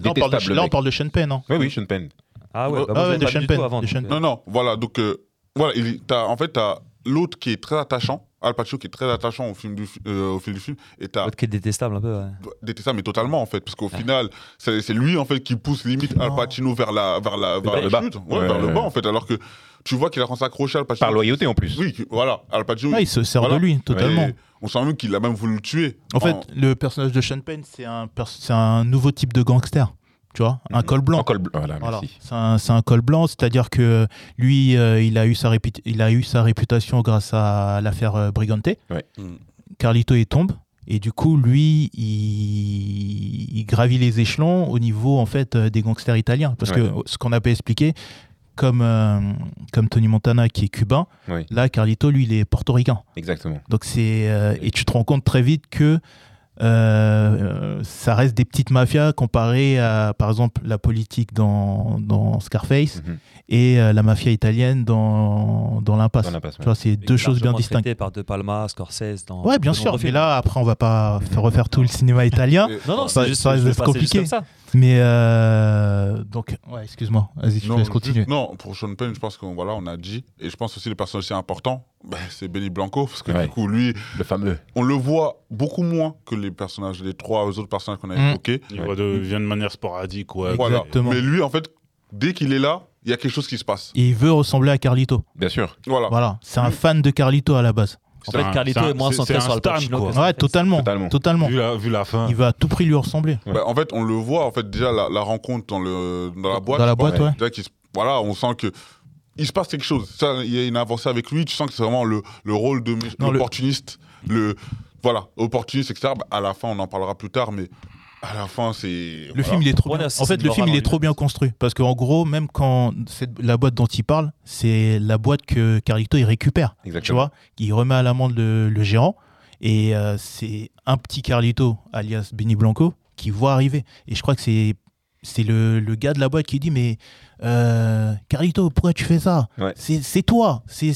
Là, on parle de, Détestable, là, on parle de Sean Penn. hein. Oui, oui, Sean Penn. Ah ouais, Ouais, bah, ah moi, je ouais, de Sean Penn, avant. de Sean euh, Non, non, voilà. Donc, euh, voilà, il, t'as- en fait, t'as l'autre qui est très attachant, Al Pacino qui est très attachant au, film du, euh, au fil du film, et t'as L'autre qui est détestable un peu, ouais. détesté mais totalement, en fait, parce qu'au final, c'est c'est lui, en fait, qui pousse limite Al Non. Pacino vers la, vers la, vers le bas. ouais, Ouais, vers le ouais. bas, en fait, alors que tu vois qu'il a commencé à accrocher Al Pacino. Par loyauté en plus. Oui, voilà, Al Pacino. Ah, il se sert voilà. de lui, totalement. Et on sent même qu'il a même voulu le tuer. En fait, le personnage de Sean Penn, c'est un, un nouveau type de gangster. tu vois, un Mhm. col blanc. En col blanc. Voilà. C'est un, c'est un col blanc, c'est-à-dire que lui, euh, il, a eu sa il a eu sa réputation grâce à l'affaire euh, Brigante. Mm. Carlito il tombe. Et du coup, lui, il, il gravit les échelons au niveau en fait euh, des gangsters italiens. Parce Ouais. que ce qu'on n'a pas expliqué, comme, euh, comme Tony Montana qui est cubain, Oui. là, Carlito, lui, il est portoricain. Exactement. Donc c'est euh, et tu te rends compte très vite que euh, ça reste des petites mafias comparées à par exemple la politique dans, dans Scarface Mhm. et euh, la mafia italienne dans, dans l'impasse. Dans l'impasse, Tu ouais. vois, c'est deux choses bien distinctes. par De Palma, Scorsese. Dans Ouais, bien sûr. Mais là, après, on va pas faire refaire tout le cinéma italien. Non, non, ça- c'est juste, ça juste compliqué. comme ça. Mais euh, donc, ouais, excuse-moi. Vas-y, je te Non, laisse juste- continuer. non, pour Sean Penn, je pense qu'on voilà, on a dit, et je pense aussi les personnages aussi importants, ben, c'est Benny Blanco, parce que Ouais. du coup, lui, Le fameux. on le voit beaucoup moins que les personnages, les trois autres personnages qu'on a Mm. évoqués. Il Ouais. de- vient de manière sporadique. Ouais. Voilà. Exactement. Mais lui, en fait, dès qu'il est là, il y a quelque chose qui se passe. Et il veut ressembler à Carlito. Bien sûr. Voilà. Voilà. C'est un Mm. fan de Carlito à la base. En fait, un- Carlito c'est un- est moins centré sur Al stan, Pacino Ouais, totalement. Totalement. Totalement. Vu la, vu la fin. Il va à tout prix lui ressembler. Ouais. En fait, on le voit, en fait, déjà, la, la rencontre dans, le, dans la boîte. Dans la boîte, ouais. déjà voilà, on sent que. Il se passe quelque chose. Ça, il y a une avancée avec lui. Tu sens que c'est vraiment le, le rôle de le- l'opportuniste. Le... Voilà, opportuniste, etc. Ben, à la fin, on en parlera plus tard, mais à la fin, c'est. Le voilà. film, il est trop bien. En fait, le film, il est trop bien construit. Parce qu'en gros, même quand cette- la boîte dont il parle, c'est la boîte que Carlito il récupère. Tu Exactement. vois, il remet à l'amende le, le gérant. Et euh, c'est un petit Carlito, alias Benny Blanco, qui voit arriver. Et je crois que c'est c'est le, le gars de la boîte qui dit mais euh, Carlito pourquoi tu fais ça Ouais. c'est toi c'est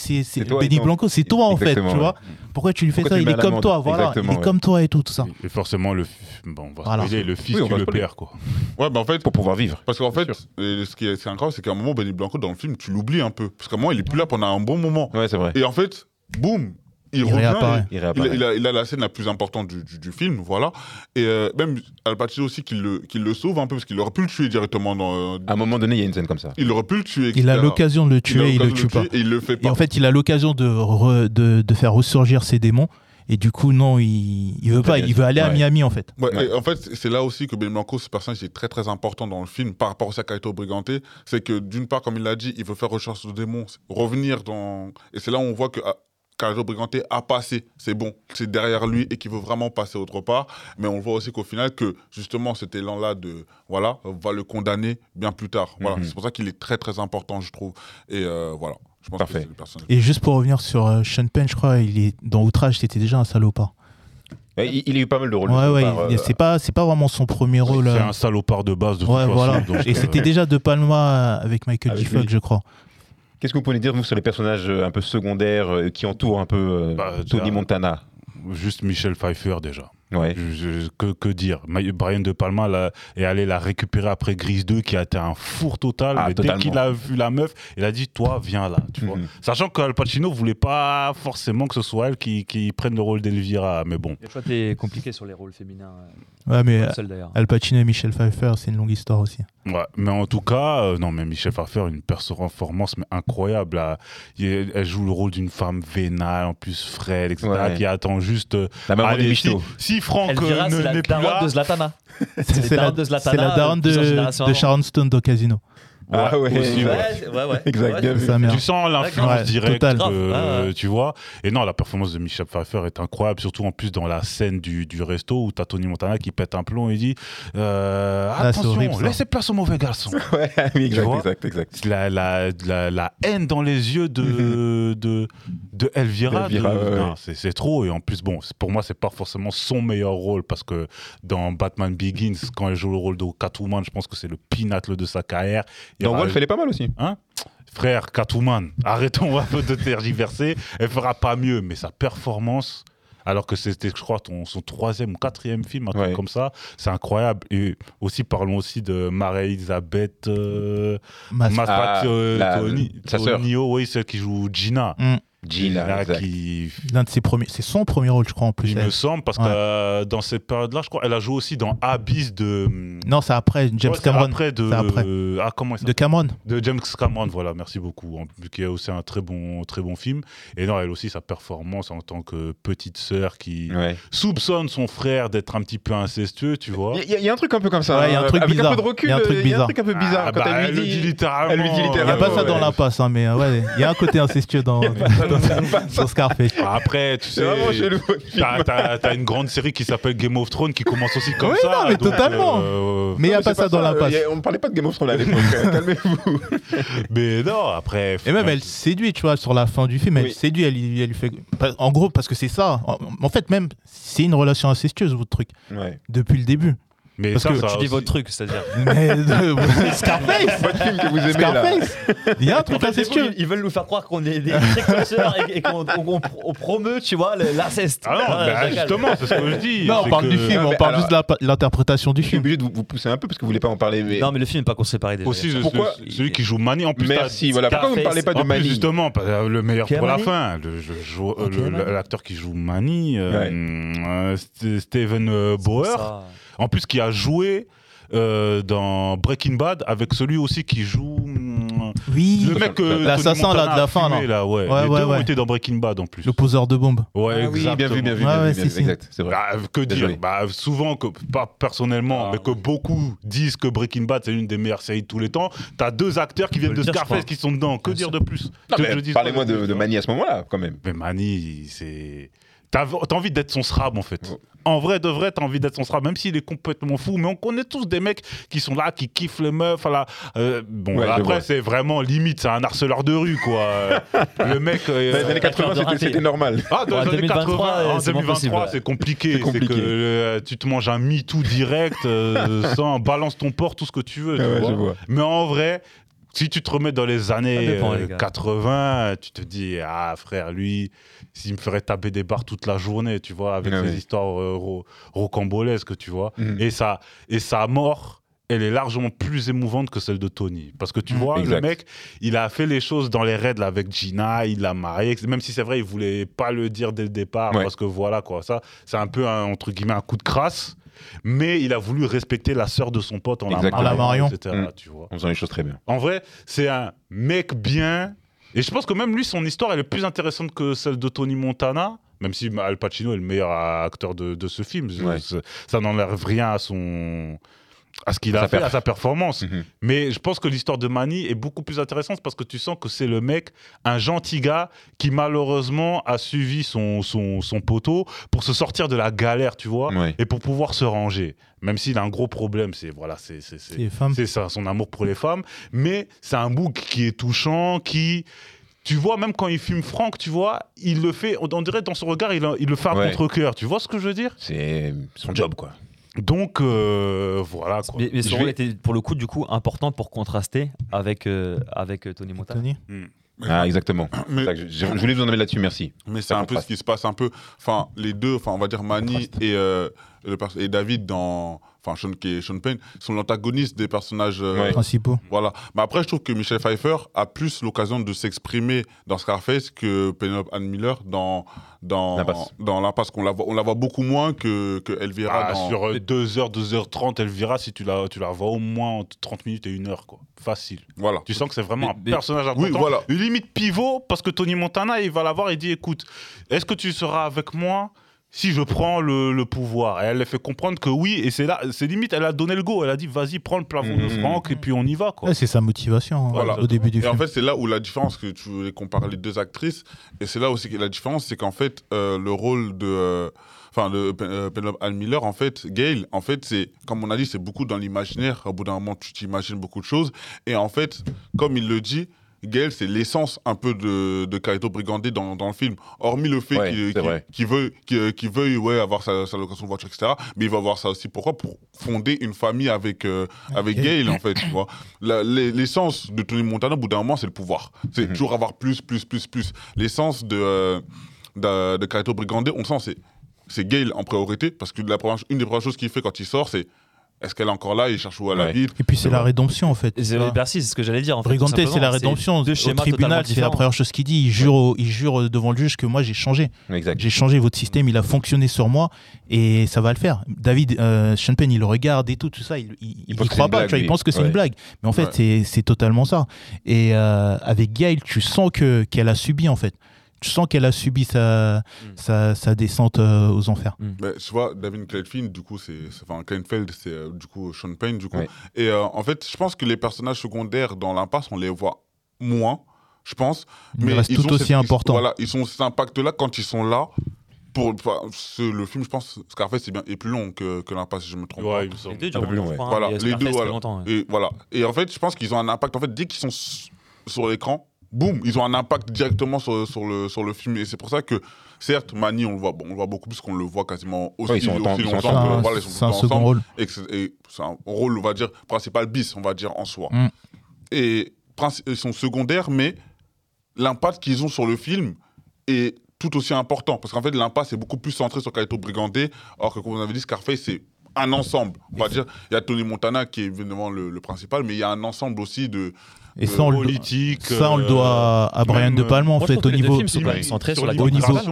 Benny. Blanco c'est toi en fait tu ouais. vois pourquoi tu lui fais Pourquoi ça il est comme toi voilà Exactement, il est ouais. comme toi et tout tout ça Et forcément, le, bon, on va Voilà. spoiler, le fils Oui, on qui va le perd. Quoi. Ouais, ben en fait, Pour pouvoir vivre. Parce qu'en fait, ce qui est, c'est incroyable, c'est qu'à un moment, Benny Blanco, dans le film, tu l'oublies un peu. Parce qu'à un moment, il est plus là pendant un bon moment. Ouais, c'est vrai. Et en fait, boum, il, Il revient. réapparaît. Il réapparaît. il, a, il a- il a la scène la plus importante du, du- du film, voilà. Et euh, même Al Pacino aussi qui le, qui le sauve un peu, parce qu'il aurait pu le tuer directement dans. À un moment donné, il y a une scène comme ça. il aurait pu le tuer. il a l'occasion de le tuer il le tue pas Et il le fait pas. Et en fait, il a l'occasion de, re- de, de faire ressurgir ses démons. Et du coup, non, il, il veut pas. Il veut aller à. Miami, en fait. Ouais, Ouais. et en fait, c'est là aussi que Ben Blanco, ce personnage, est très très important dans le film par rapport aussi à Kaito Brigante. C'est que d'une part, comme il l'a dit, il veut faire recherche de démons, revenir dans. Et c'est là où on voit que ah, Kaito Brigante a passé, c'est bon, c'est derrière lui et qu'il veut vraiment passer autre part. Mais on voit aussi qu'au final, que justement, cet élan-là de. Voilà, va le condamner bien plus tard. Voilà, Mhm. c'est pour ça qu'il est très très important, je trouve. Et euh, voilà, je pense Parfait. que c'est le personnage. Et juste pour revenir sur euh, Sean Penn, je crois, il est dans Outrage, c'était déjà un salopard. Il, il a eu pas mal de rôles. Ouais, ouais. euh, C'est pas, c'est pas vraiment son premier rôle. C'est un salopard de base de toute Ouais, façon, voilà. donc, Et c'était déjà De Palma avec Michael Avec J. Fox, je crois. Qu'est-ce que vous pouvez dire, vous, sur les personnages euh, un peu secondaires euh, qui entourent un peu euh, Bah, Tony Montana? Juste Michel Pfeiffer déjà. Ouais. Je- je- que, que dire? Brian De Palma là, est allé la récupérer après Grise 2 qui a été un four total. Ah, mais dès qu'il a vu la meuf, il a dit Toi, viens là. Tu vois Mhm. Sachant qu'Al Pacino voulait pas forcément que ce soit elle qui, qui prenne le rôle d'Elvira. Mais bon, Le choix était compliqué sur les rôles féminins. Ouais, mais euh, euh, seul d'ailleurs. Al Pacino et Michel Pfeiffer, c'est une longue histoire aussi. Ouais, mais en tout cas, euh, non, mais Michel Pfeiffer, une performance mais incroyable. là. Il- Elle joue le rôle d'une femme vénale, en plus frêle, etc., Ouais. qui attend juste. euh, La maman allez, des si. Si Franck Elvira, euh, c'est ne- la n'est plus là, de Zlatana. C'est les la, darons de Zlatana, c'est la daronne plusieurs de, de. Sharon Stone dans Casino. Ah ouais, aussi, ouais. ouais. ouais, ouais. Exact, bien vu. Sa mère. Tu sens l'influence Ouais, directe, total. euh, ouais. tu vois. Et non, la performance de Michel Pfeiffer est incroyable, surtout en plus dans la scène du, du resto où t'as Tony Montana qui pète un plomb et dit euh, Ah, c'est Attention, horrible, laissez place au mauvais garçon. Ouais, oui, exact, exact, exact. La, la, la, la haine dans les yeux de, de, de Elvira, D'Elvira, de- ouais, non, ouais. c'est trop. Et en plus, bon, pour moi, c'est pas forcément son meilleur rôle parce que dans Batman Begins, quand elle joue le rôle de Catwoman, je pense que c'est le pinacle de sa carrière. Y Dans Wolf, elle est pas mal aussi. Frère, Catwoman, arrêtons un peu de tergiverser. Elle fera pas mieux, mais sa performance, alors que c'était, je crois, ton, son troisième ou quatrième film, un truc Ouais. comme ça, c'est incroyable. Et aussi, parlons aussi de Marie-Elisabeth euh, Mas- Maspati, Ah, euh, la- Toni- sa sœur. Tonio, oui, celle qui joue Gina. Mm. Gina, Gina exact. qui L'un de ses premiers, c'est son premier rôle, je crois en plus. il me semble parce Ouais. que euh, dans cette période-là, je crois, elle a joué aussi dans Abyss de Non, c'est après James Ouais, c'est Cameron. après de C'est après. ah comment De Cameron. de James Cameron, voilà, merci beaucoup, en- qui est aussi un très bon, très bon film. Et non, elle aussi, sa performance en tant que petite sœur qui Ouais. soupçonne son frère d'être un petit peu incestueux, tu vois. Il y, a- il y a un truc un peu comme ça. Ouais, il y a un truc Avec bizarre. un peu de recul, Il y a un truc euh, bizarre. truc un peu bizarre. Ah quand bah, elle lui dit. dit littéralement. elle lui dit Il n'y a littéralement, pas ça dans la passe, hein, mais euh, ouais, il y a un côté incestueux dans, dans Scarface. Après, tu C'est sais, t'as, t'as- t'as une grande série qui s'appelle Game of Thrones qui commence aussi comme Oui, ça. non, mais donc, totalement. euh, Mais il n'y a pas ça dans la passe. y a- On parlait pas de Game of Thrones à l'époque. hein, Calmez-vous. mais non, après. Et même elle séduit, tu vois, sur la fin du film, elle Oui. séduit, elle, lui- elle lui fait. En gros, parce que c'est ça. En, en fait, même, c'est une relation incestueuse, votre truc, Ouais. depuis le début. Mais Parce ça, que ça Tu dis aussi- votre truc, c'est-à-dire. Mais euh, Scarface Votre film que vous aimez là. Scarface Il y a un truc En fait, incestueux. ils veulent nous faire croire qu'on est des précurseurs et, et qu'on on, on promeut, tu vois, l'inceste. Ah non, Ouais, bah, justement, c'est ce que je dis. Non, on parle que- du film, Non, on mais parle alors- juste de l'interprétation du Je suis film. obligé de vous, vous pousser un peu parce que vous voulez pas en parler. Mais... Non, mais le film n'est pas séparé déjà. Aussi, Pourquoi celui qui joue Mani. En plus, Merci. Voilà. Pourquoi vous ne parlez pas de Mani justement, que le meilleur pour la fin, Mani. l'acteur qui joue Mani, euh, euh, Steven euh, Bauer. En plus qui a joué euh, dans Breaking Bad avec celui aussi qui joue hum, Oui, le mec euh, L'assassin, Tony là, Montana de la a fin, fumé, là, ouais. Ouais, Les ouais, deux ont ouais. été dans Breaking Bad en plus. le poseur de bombes. Ouais, Ah oui, bien vu, bien vu, exactement. bien Ouais, vu, bien si, vu. si. Exact, c'est vrai. Bah, que dire bah, Souvent, que, pas personnellement, Ah. mais que beaucoup disent que Breaking Bad c'est l'une des meilleures séries de tous les temps. T'as deux acteurs qui viennent de le dire, je Scarface crois. qui sont dedans. Que Bien dire de plus? Que je dise Parlez-moi quoi de, de Mani à ce moment-là, quand même. Mais Mani, c'est. T'as t'as envie d'être son srab en fait. Ouais. En vrai de vrai, t'as envie d'être son srab, même s'il est complètement fou. Mais on connaît tous des mecs qui sont là, qui kiffent les meufs. Voilà. Euh, bon, Ouais, après, c'est vraiment limite, c'est un harceleur de rue quoi. Le mec. euh, Dans les années 80, de c'était- normal. ah, dans Ouais, les années 2023, 80, en c'est moins 2023, possible. c'est compliqué. C'est que euh, tu te manges un MeToo direct, euh, sans balance ton porc, tout ce que tu veux. tu Ouais, vois. je vois. Mais en vrai, si tu te remets dans les années Ça dépend, euh, les gars. 80, tu te dis, ah frère, lui, s'il me ferait taper des barres toute la journée, tu vois, avec Ah ses ouais. histoires euh, ro- rocambolesques, tu vois. Mhm. Et, ça, et sa mort, elle est largement plus émouvante que celle de Tony. Parce que tu Mhm. vois, Exact. le mec, il a fait les choses dans les raids là, avec Gina, il l'a marié, même si c'est vrai, il voulait pas le dire dès le départ, Ouais. parce que voilà, quoi, ça, c'est un peu, un, entre guillemets, un coup de crasse. Mais il a voulu respecter la sœur de son pote en la Exactement. En la mariant. etc., Mhm. tu vois. En faisant les choses très bien. En vrai, c'est un mec bien. Et je pense que même lui, son histoire, elle est plus intéressante que celle de Tony Montana. Même si Al Pacino est le meilleur acteur de, de ce film. Ouais. Ça n'enlève rien à son à ce qu'il a sa fait, perf. à sa performance. Mhm. Mais je pense que l'histoire de Manny est beaucoup plus intéressante parce que tu sens que c'est le mec, un gentil gars qui malheureusement a suivi son, son, son poteau pour se sortir de la galère, tu vois, et pour pouvoir se ranger. Même s'il a un gros problème, c'est voilà, c'est ça, son amour pour les femmes. Mais c'est un bouc qui est touchant, qui. Tu vois, même quand il fume Franck, tu vois, il le fait, on on dirait dans son regard, il, il le fait à Ouais. contre-coeur. Tu vois ce que je veux dire? C'est son job, quoi. Donc, euh, voilà quoi. Mais, mais son vais- rôle était pour le coup du coup important pour contraster avec euh, avec euh, Tony Montana. Tony Ah, exactement. Mais- que je, je voulais vous en amener là-dessus, merci. Mais c'est un peu ce qui se passe un peu. Enfin, les deux, enfin, on va dire Manny et, euh, le pers- et David dans. Enfin, Sean, qui est Sean Payne, sont l'antagoniste des personnages. euh, Ouais. Principaux. Voilà. Mais après, je trouve que Michel Pfeiffer a plus l'occasion de s'exprimer dans Scarface que Penelope Ann Miller dans dans L'impasse. dans l'impasse. qu'on la voit, on la voit beaucoup moins que, que Elvira Ah, dans. Sur 2h, 2h30, Elvira, si tu la, tu la revois au moins entre 30 minutes et 1 heure, quoi. Facile. Voilà. Tu sens que c'est vraiment Mais- un mais- personnage important. Oui, voilà. Une limite pivot, parce que Tony Montana, il va la voir et dit écoute, est-ce que tu seras avec moi si je prends le, le pouvoir Et elle lui fait comprendre que oui, et c'est là, c'est limite, elle a donné le go. Elle a dit vas-y, prends le plafond de Mhm. Franck, et puis on y va, quoi. Ouais, c'est sa motivation hein, Voilà. au début du Et film. en fait, c'est là où la différence, que tu voulais comparer les deux actrices, et c'est là aussi que la différence, c'est qu'en fait, euh, le rôle de. euh, Enfin, de Pen- euh, Penelope Ann Miller, en fait, Gail, en fait, c'est, comme on a dit, c'est beaucoup dans l'imaginaire. Au bout d'un moment, tu t'imagines beaucoup de choses. Et en fait, comme il le dit, Gail, c'est l'essence un peu de, de Carito Brigandé dans, dans le film. Hormis le fait Ouais, qu'il vrai. qu'il veuille, ouais, avoir sa, sa location de voiture, etc. Mais il va avoir ça aussi. Pourquoi? Pour fonder une famille avec, euh, avec. Gail, en fait. Tu vois. L'essence de Tony Montana, au bout d'un moment, c'est le pouvoir. C'est Mhm. toujours avoir plus, plus, plus, plus. L'essence de, euh, de, de Carito Brigandé, on le sent, c'est, c'est Gail en priorité, parce que la première, une des premières choses qu'il fait quand il sort, c'est est-ce qu'elle est encore là? Il cherche où elle Ouais. habite? Et puis c'est la rédemption en fait. Et c'est- c'est ce que j'allais dire. En fait, Brigante, tout c'est la rédemption. deux Au tribunal, c'est la première chose qu'il dit. Il jure, au- il jure devant le juge que moi j'ai changé. Exact. J'ai changé votre système, il a fonctionné sur moi et ça va le faire. David euh, Sean Penn, il le regarde et tout, tout ça, il, il, croit pas, blague, tu vois, il pense que c'est Ouais. une blague. Mais en fait, Ouais. c'est- c'est totalement ça. Et euh, avec Gail, tu sens que qu'elle a subi en fait. Tu sens qu'elle a subi sa, Mm. sa, sa descente euh, aux enfers. Mais tu vois, David Kleinfeld, du coup, c'est. Enfin, Kleinfeld, c'est euh, du coup Sean Payne, du coup. Ouais. Et euh, en fait, je pense que les personnages secondaires dans l'impasse, on les voit moins, je pense. Mais reste ils tout ont aussi cette- ils- important. Voilà, ils ont cet impact-là quand ils sont là. Pour, le film, je pense, Scarface c'est bien, est plus long que, que l'impasse, si je me trompe. pas. Ouais, il me semble. Les deux durent plus long, longtemps, ouais. Voilà, et les deux, voilà. Et voilà. Et en fait, je pense qu'ils ont un impact. En fait, dès qu'ils sont sur l'écran, boum, ils ont un impact directement sur, sur, le, sur le film. Et c'est pour ça que, certes, Mani, on le voit, bon, on le voit beaucoup plus qu'on le voit quasiment aussi, Ouais, ils sont aussi ils sont longtemps. C'est voilà, ils sont c'est un second rôle. Et que c'est c'est un rôle, on va dire, principal bis, on va dire, en soi. Mm. Et ils sont secondaires, mais l'impact qu'ils ont sur le film est tout aussi important. Parce qu'en fait, l'impact est beaucoup plus centré sur Kaito Brigandé, alors que, comme vous avez dit, Scarface, c'est un ensemble. On va dire, il y a Tony Montana qui est évidemment le, le principal, mais il y a un ensemble aussi de. Et Euh, ça, on le, politique. ça, on le euh, doit à Brian même, De Palma en fait au niveau. l'immigration.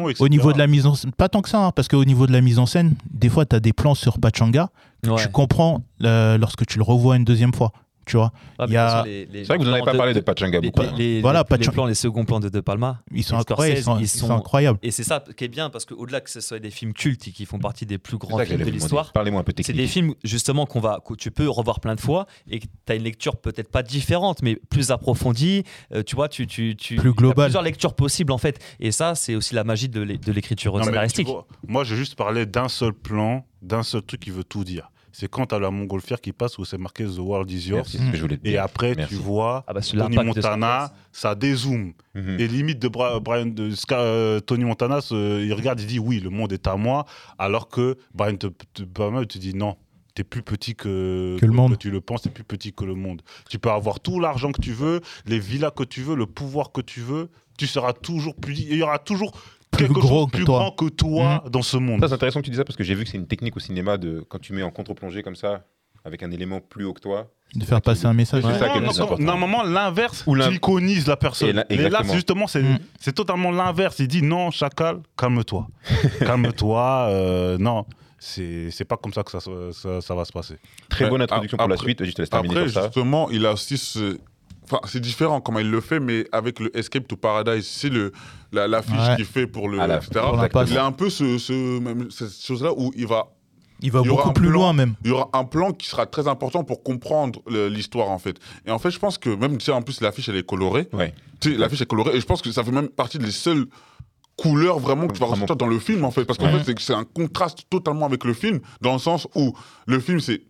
etc. Au niveau de la mise en scène, pas tant que ça, hein, parce qu'au niveau de la mise en scène, des fois, tu as des plans sur Pachanga que Ouais. tu comprends euh, lorsque tu le revois une deuxième fois. Tu vois, Ah, il y a- C'est vrai que vous n'en avez pas parlé de de- Pachanga les- beaucoup. les- les- Voilà, les plans, les seconds plans de De Palma. ils sont incroyables. Ils Scorsese, sont, ils ils sont- sont incroyables. Et c'est ça qui est bien, parce qu'au-delà que ce soit des films cultes et qui font partie des plus grands films de l'histoire, demander. Parlez-moi un peu c'est des films justement qu'on va, que tu peux revoir plein de fois et que tu as une lecture peut-être pas différente, mais plus approfondie. Euh, tu vois, tu, tu, tu Plus il y a globale. plusieurs lectures possibles en fait. Et ça, c'est aussi la magie de l'é- de l'écriture scénaristique. vois, moi, j'ai juste parlé d'un seul plan, d'un seul truc qui veut tout dire. C'est quand tu as la montgolfière qui passe où c'est marqué The World is yours. Merci, c'est ce que je voulais te Et dire. après, Merci. tu vois Ah bah, Tony Montana, ça dézoome. Mhm. Et limite de Bra- Brian de euh, Tony Montana, il regarde, il dit oui, le monde est à moi, alors que Brian te, te, Palmer te dit non. T'es plus petit que, Que le monde. tu le penses, t'es plus petit que le monde. Tu peux avoir tout l'argent que tu veux, les villas que tu veux, le pouvoir que tu veux, tu seras toujours plus. Il y aura toujours quelque gros chose que plus toi. grand que toi dans ce monde. Ça, c'est intéressant que tu dis ça parce que j'ai vu que c'est une technique au cinéma de quand tu mets en contre-plongée comme ça, avec un élément plus haut que toi. De faire passer un message. C'est ça qui est le Non. Normalement, l'inverse, tu iconises la personne. Et là- Mais là, justement, c'est Mm. c'est totalement l'inverse. Il dit non, chacal, calme-toi. calme-toi. euh, non, c'est c'est pas comme ça que ça, se- ça, ça va se passer. Très Ouais, bonne introduction pour la suite. Je te laisse terminer Après, sur ça. justement, il a aussi ce. Enfin, c'est différent comment il le fait, mais avec le Escape to Paradise, c'est le la, la fiche Ouais. qu'il fait pour le. À la- etc. pour l'impasse. Il a un peu ce, ce- même cette chose-là où il va Il va Il beaucoup plus plan. loin même. il y aura un plan qui sera très important pour comprendre l'histoire en fait. Et en fait, je pense que même tu sais, en plus l'affiche elle est colorée. Ouais. Tu sais, l'affiche est colorée et je pense que ça fait même partie des seules couleurs vraiment que tu vas ressentir dans le film en fait parce qu'en Ouais. fait c'est un contraste totalement avec le film dans le sens où le film c'est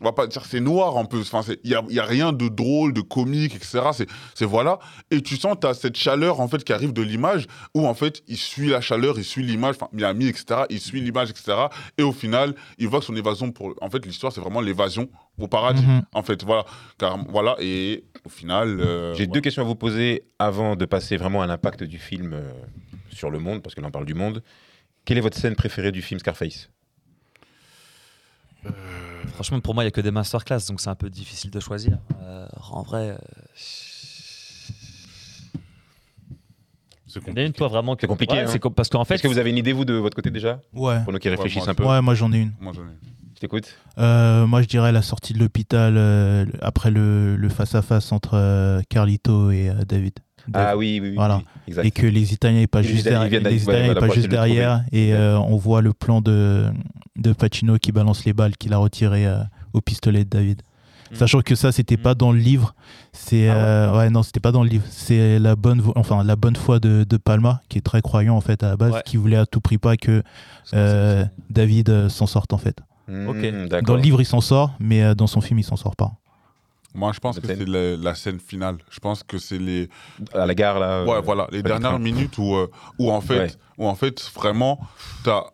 on va pas dire c'est noir en plus. Enfin il y a, il y a rien de drôle de comique etc c'est c'est voilà. Et tu sens tu as cette chaleur en fait qui arrive de l'image où en fait il suit la chaleur il suit l'image. Enfin Miami etc il suit l'image etc et au final il voit que son évasion pour en fait l'histoire c'est vraiment l'évasion au paradis Mhm. en fait. Voilà. Car voilà. Et au final euh, J'ai voilà. deux questions à vous poser avant de passer vraiment à l'impact du film euh, sur le monde, parce que l'on parle du monde. Quelle est votre scène préférée du film Scarface? Franchement, pour moi, il n'y a que des masterclass, donc c'est un peu difficile de choisir. Euh, en vrai, euh, C'est il y en a une, toi, vraiment. que- C'est compliqué, Ouais, hein. c'est com- parce qu'en fait, Est-ce que vous avez une idée, vous, de votre côté déjà? Ouais. Pour nous qui réfléchissent moi, un peu. Ouais, moi j'en ai une. Moi, j'en ai- Je t'écoute. Euh, moi, je dirais la sortie de l'hôpital euh, après le le face-à-face entre euh, Carlito et euh, David. Ah oui, oui, oui. Voilà. oui, exact. Et que les Italiens n'est pas juste Italiens derrière, les Italiens pas juste derrière et euh, on voit le plan de de Pacino qui balance les balles qu'il a retiré euh, au pistolet de David. Mm. Sachant que ça c'était pas dans le livre, c'est Ah ouais. euh, ouais non c'était pas dans le livre, c'est la bonne enfin la bonne foi de, de Palma qui est très croyant en fait à la base, Ouais. qui voulait à tout prix pas que euh, David euh, s'en sorte en fait. Hmm, Ok. d'accord. Dans le livre il s'en sort, mais euh, dans son film il s'en sort pas. Moi, je pense que c'est la, la scène finale. Je pense que c'est les, À la gare, là. ouais, euh, voilà, les dernières train. minutes où, euh, où en fait, Ouais. où en fait, vraiment, t'as,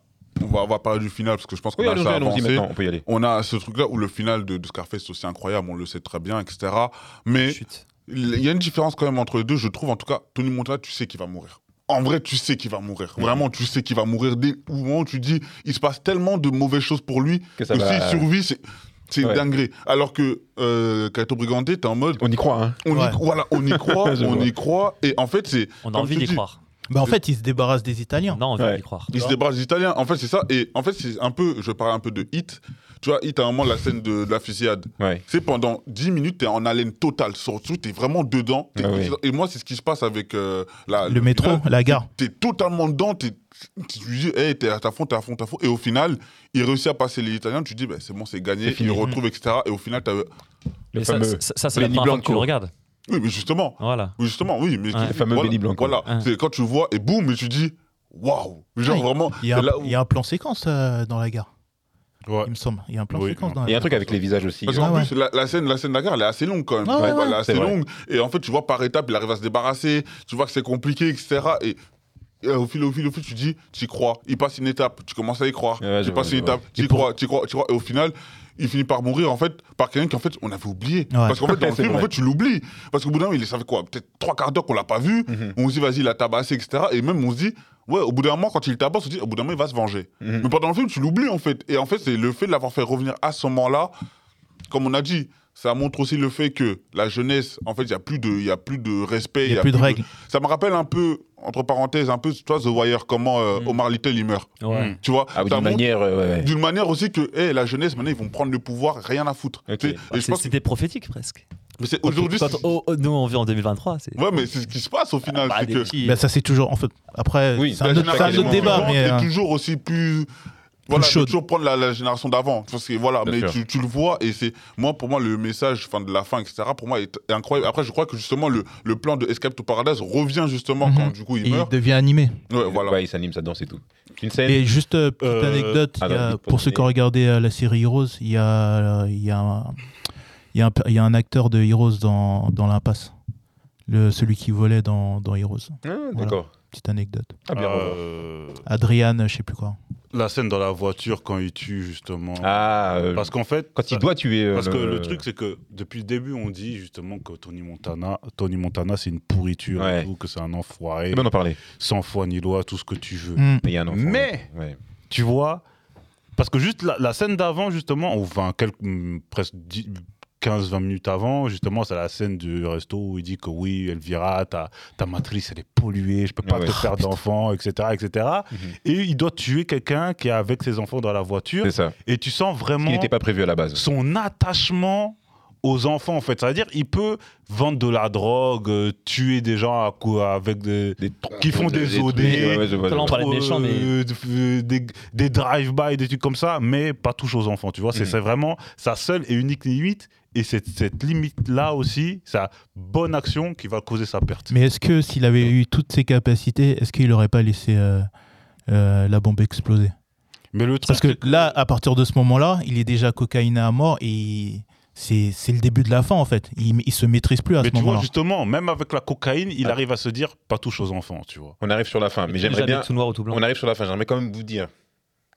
on va, on va parler du final parce que je pense qu'on Oui, a ça avancé. on peut y aller. On a ce truc-là où le final de, de Scarface est aussi incroyable, on le sait très bien, etc. Mais il y a une différence quand même entre les deux. Je trouve, en tout cas, Tony Montana, tu sais qu'il va mourir. En vrai, tu sais qu'il va mourir. Vraiment, tu sais qu'il va mourir. Dès le moment où tu dis, il se passe tellement de mauvaises choses pour lui Que que va. s'il survit, c'est. Une Ouais. dinguerie. Alors que euh, Cato Brigante, t'es en mode. On y croit, hein. On, Ouais. y, voilà, on y croit, on vois. y croit. Et en fait, c'est. On a envie d'y croire. Bah, en fait, ils se débarrassent des Italiens. Non, on a Ouais. d'y croire. Ils se débarrassent des Italiens. En fait, c'est ça. Et en fait, c'est un peu. Je vais parler un peu de Hit. Tu vois, Hit, à un moment, la scène de, de la fusillade. Ouais. C'est pendant 10 minutes, t'es en haleine totale. Surtout, t'es vraiment dedans. Ah. Et moi, c'est ce qui se passe avec euh, la, Le métro, final. la gare. T'es totalement dedans. T'es, tu lui dis, hey, t'es à ta fond, t'es à fond, t'es à fond. Et au final, il réussit à passer les Italiens. Tu dis, bah, c'est bon, c'est gagné. Il retrouve, etc. Et au final, t'as. Mais ça, fameux ça, ça, c'est la première fois que tu le regardes. Oui, mais justement. Voilà. Oui, justement, oui. Mais Ouais. Le fameux voilà, Blanco. Voilà. Ouais. C'est quand tu vois, et boum, et tu dis, waouh. Genre Ah, vraiment. Il y, a un, c'est là où- il y a un plan séquence euh, dans la gare, Ouais. il me semble. Il y a un plan Oui. séquence dans la Il y a un truc avec les visages aussi. Parce Ouais, plus, la, la scène, la scène de la gare, elle est assez longue quand même. Ouais, ouais, Elle est assez longue. Et en fait, tu vois, par étapes, il arrive à se débarrasser. Tu vois que c'est compliqué, etc. Et, et au fil, au fil, au fil, tu dis, tu y crois. Il passe une étape, tu commences à y croire. Passes je une étape, tu y crois, tu y crois, tu y crois. Et au final, il finit par mourir, en fait, par quelqu'un qu'en fait, on avait oublié. Parce qu'en fait, dans le film, en fait, tu l'oublies. Parce qu'au bout d'un moment, il savait quoi Peut-être trois quarts d'heure qu'on l'a pas vu. Mhm. On se dit, vas-y, il a tabassé, etc. Et même, on se dit, ouais, au bout d'un moment, quand il tabasse, on se dit, au bout d'un moment, il va se venger. Mhm. Mais pendant le film, tu l'oublies en fait. Et en fait, c'est le fait de l'avoir fait revenir à ce moment-là, comme on a dit, ça montre aussi le fait que la jeunesse, en fait, il n'y a, plus de- il y a plus de respect. Il n'y a plus de règles. Ça me rappelle un peu, entre parenthèses, un peu, toi, The Wire, comment euh, Mm. Omar Little, il meurt. Ouais. Mm. Tu vois Ah oui, Ça d'une montre- manière. euh, ouais, ouais. D'une manière aussi que hey, la jeunesse, maintenant, ils vont prendre le pouvoir, rien à foutre. Bah, que C'était prophétique presque. mais c'est- aujourd'hui, oh, oh, nous on vit en 2023. C'est ouais, mais c'est ce qui se passe au final. Bah, que petits- Bah, ça, c'est toujours. En fait, après, Oui, c'est un autre, un débat. Mais, est euh, toujours aussi plus. Voilà, chaude. toujours prendre la, la génération d'avant. Parce que voilà, Bien mais tu, tu le vois et c'est moi pour moi le message, enfin de la fin, etc. Pour moi est, est incroyable. Après, je crois que justement le, le plan de Escape to Paradise revient justement Mhm. quand du coup il il meurt. devient animé. Ouais, voilà. Ouais, il s'anime, ça danse et tout. Une scène. Et juste euh, petite Euh, anecdote, ah il non, a- pour ceux qui ont regardé euh, la série Heroes, il y a, euh, il y a, un, il y a un, il y a un acteur de Heroes dans, dans l'impasse. Le, celui qui volait dans, dans Heroes. Ah, D'accord. Petite anecdote. Ah, bien. Euh, Adrian, je sais plus quoi. la scène dans la voiture quand il tue justement. Ah, euh, Parce qu'en fait, quand il doit tuer. euh, Parce que le truc, c'est que depuis le début, on dit justement que Tony Montana, Tony Montana, c'est une pourriture, et Ouais. tout, que c'est un enfoiré, C'est bien d'en parler. sans foi ni loi, tout ce que tu veux. Hmm. Mais il y a un enfant. Mais- Ouais. Tu vois Parce que juste la, la scène d'avant, justement, enfin, quelques, hum, presque 15-20 minutes avant, justement, c'est la scène du resto où il dit que oui, Elvira, ta, ta matrice, elle est polluée, je peux pas ouais. te faire d'enfants, etc., etc. Et il doit tuer quelqu'un qui est avec ses enfants dans la voiture. C'est ça. Et tu sens Ce vraiment qui n'était pas prévu à la base. son attachement aux enfants en fait. C'est-à-dire il peut vendre de la drogue, euh, tuer des gens à coup avec des Des qui font des OD, Ouais, ouais, je vois, je Talent vois. parlait de méchants, mais- euh, euh, des, des drive-by, des trucs comme ça, mais pas touche aux enfants, tu vois. C'est Mhm. c'est vraiment sa seule et unique limite. Et cette, cette limite-là aussi, sa bonne action qui va causer sa perte. Mais est-ce que s'il avait eu toutes ses capacités, est-ce qu'il n'aurait pas laissé euh, euh, la bombe exploser? Mais le truc, Parce que là, à partir de ce moment-là, il est déjà cocaïné à mort et c'est c'est le début de la fin en fait. Il, il se maîtrise plus à mais ce tu vois, moment-là. justement, même avec la cocaïne, il Ah. arrive à se dire pas touche aux enfants, tu vois. On arrive sur la fin, mais j'aimerais bien. tout noir ou tout blanc. On arrive sur la fin. J'aimerais quand même vous dire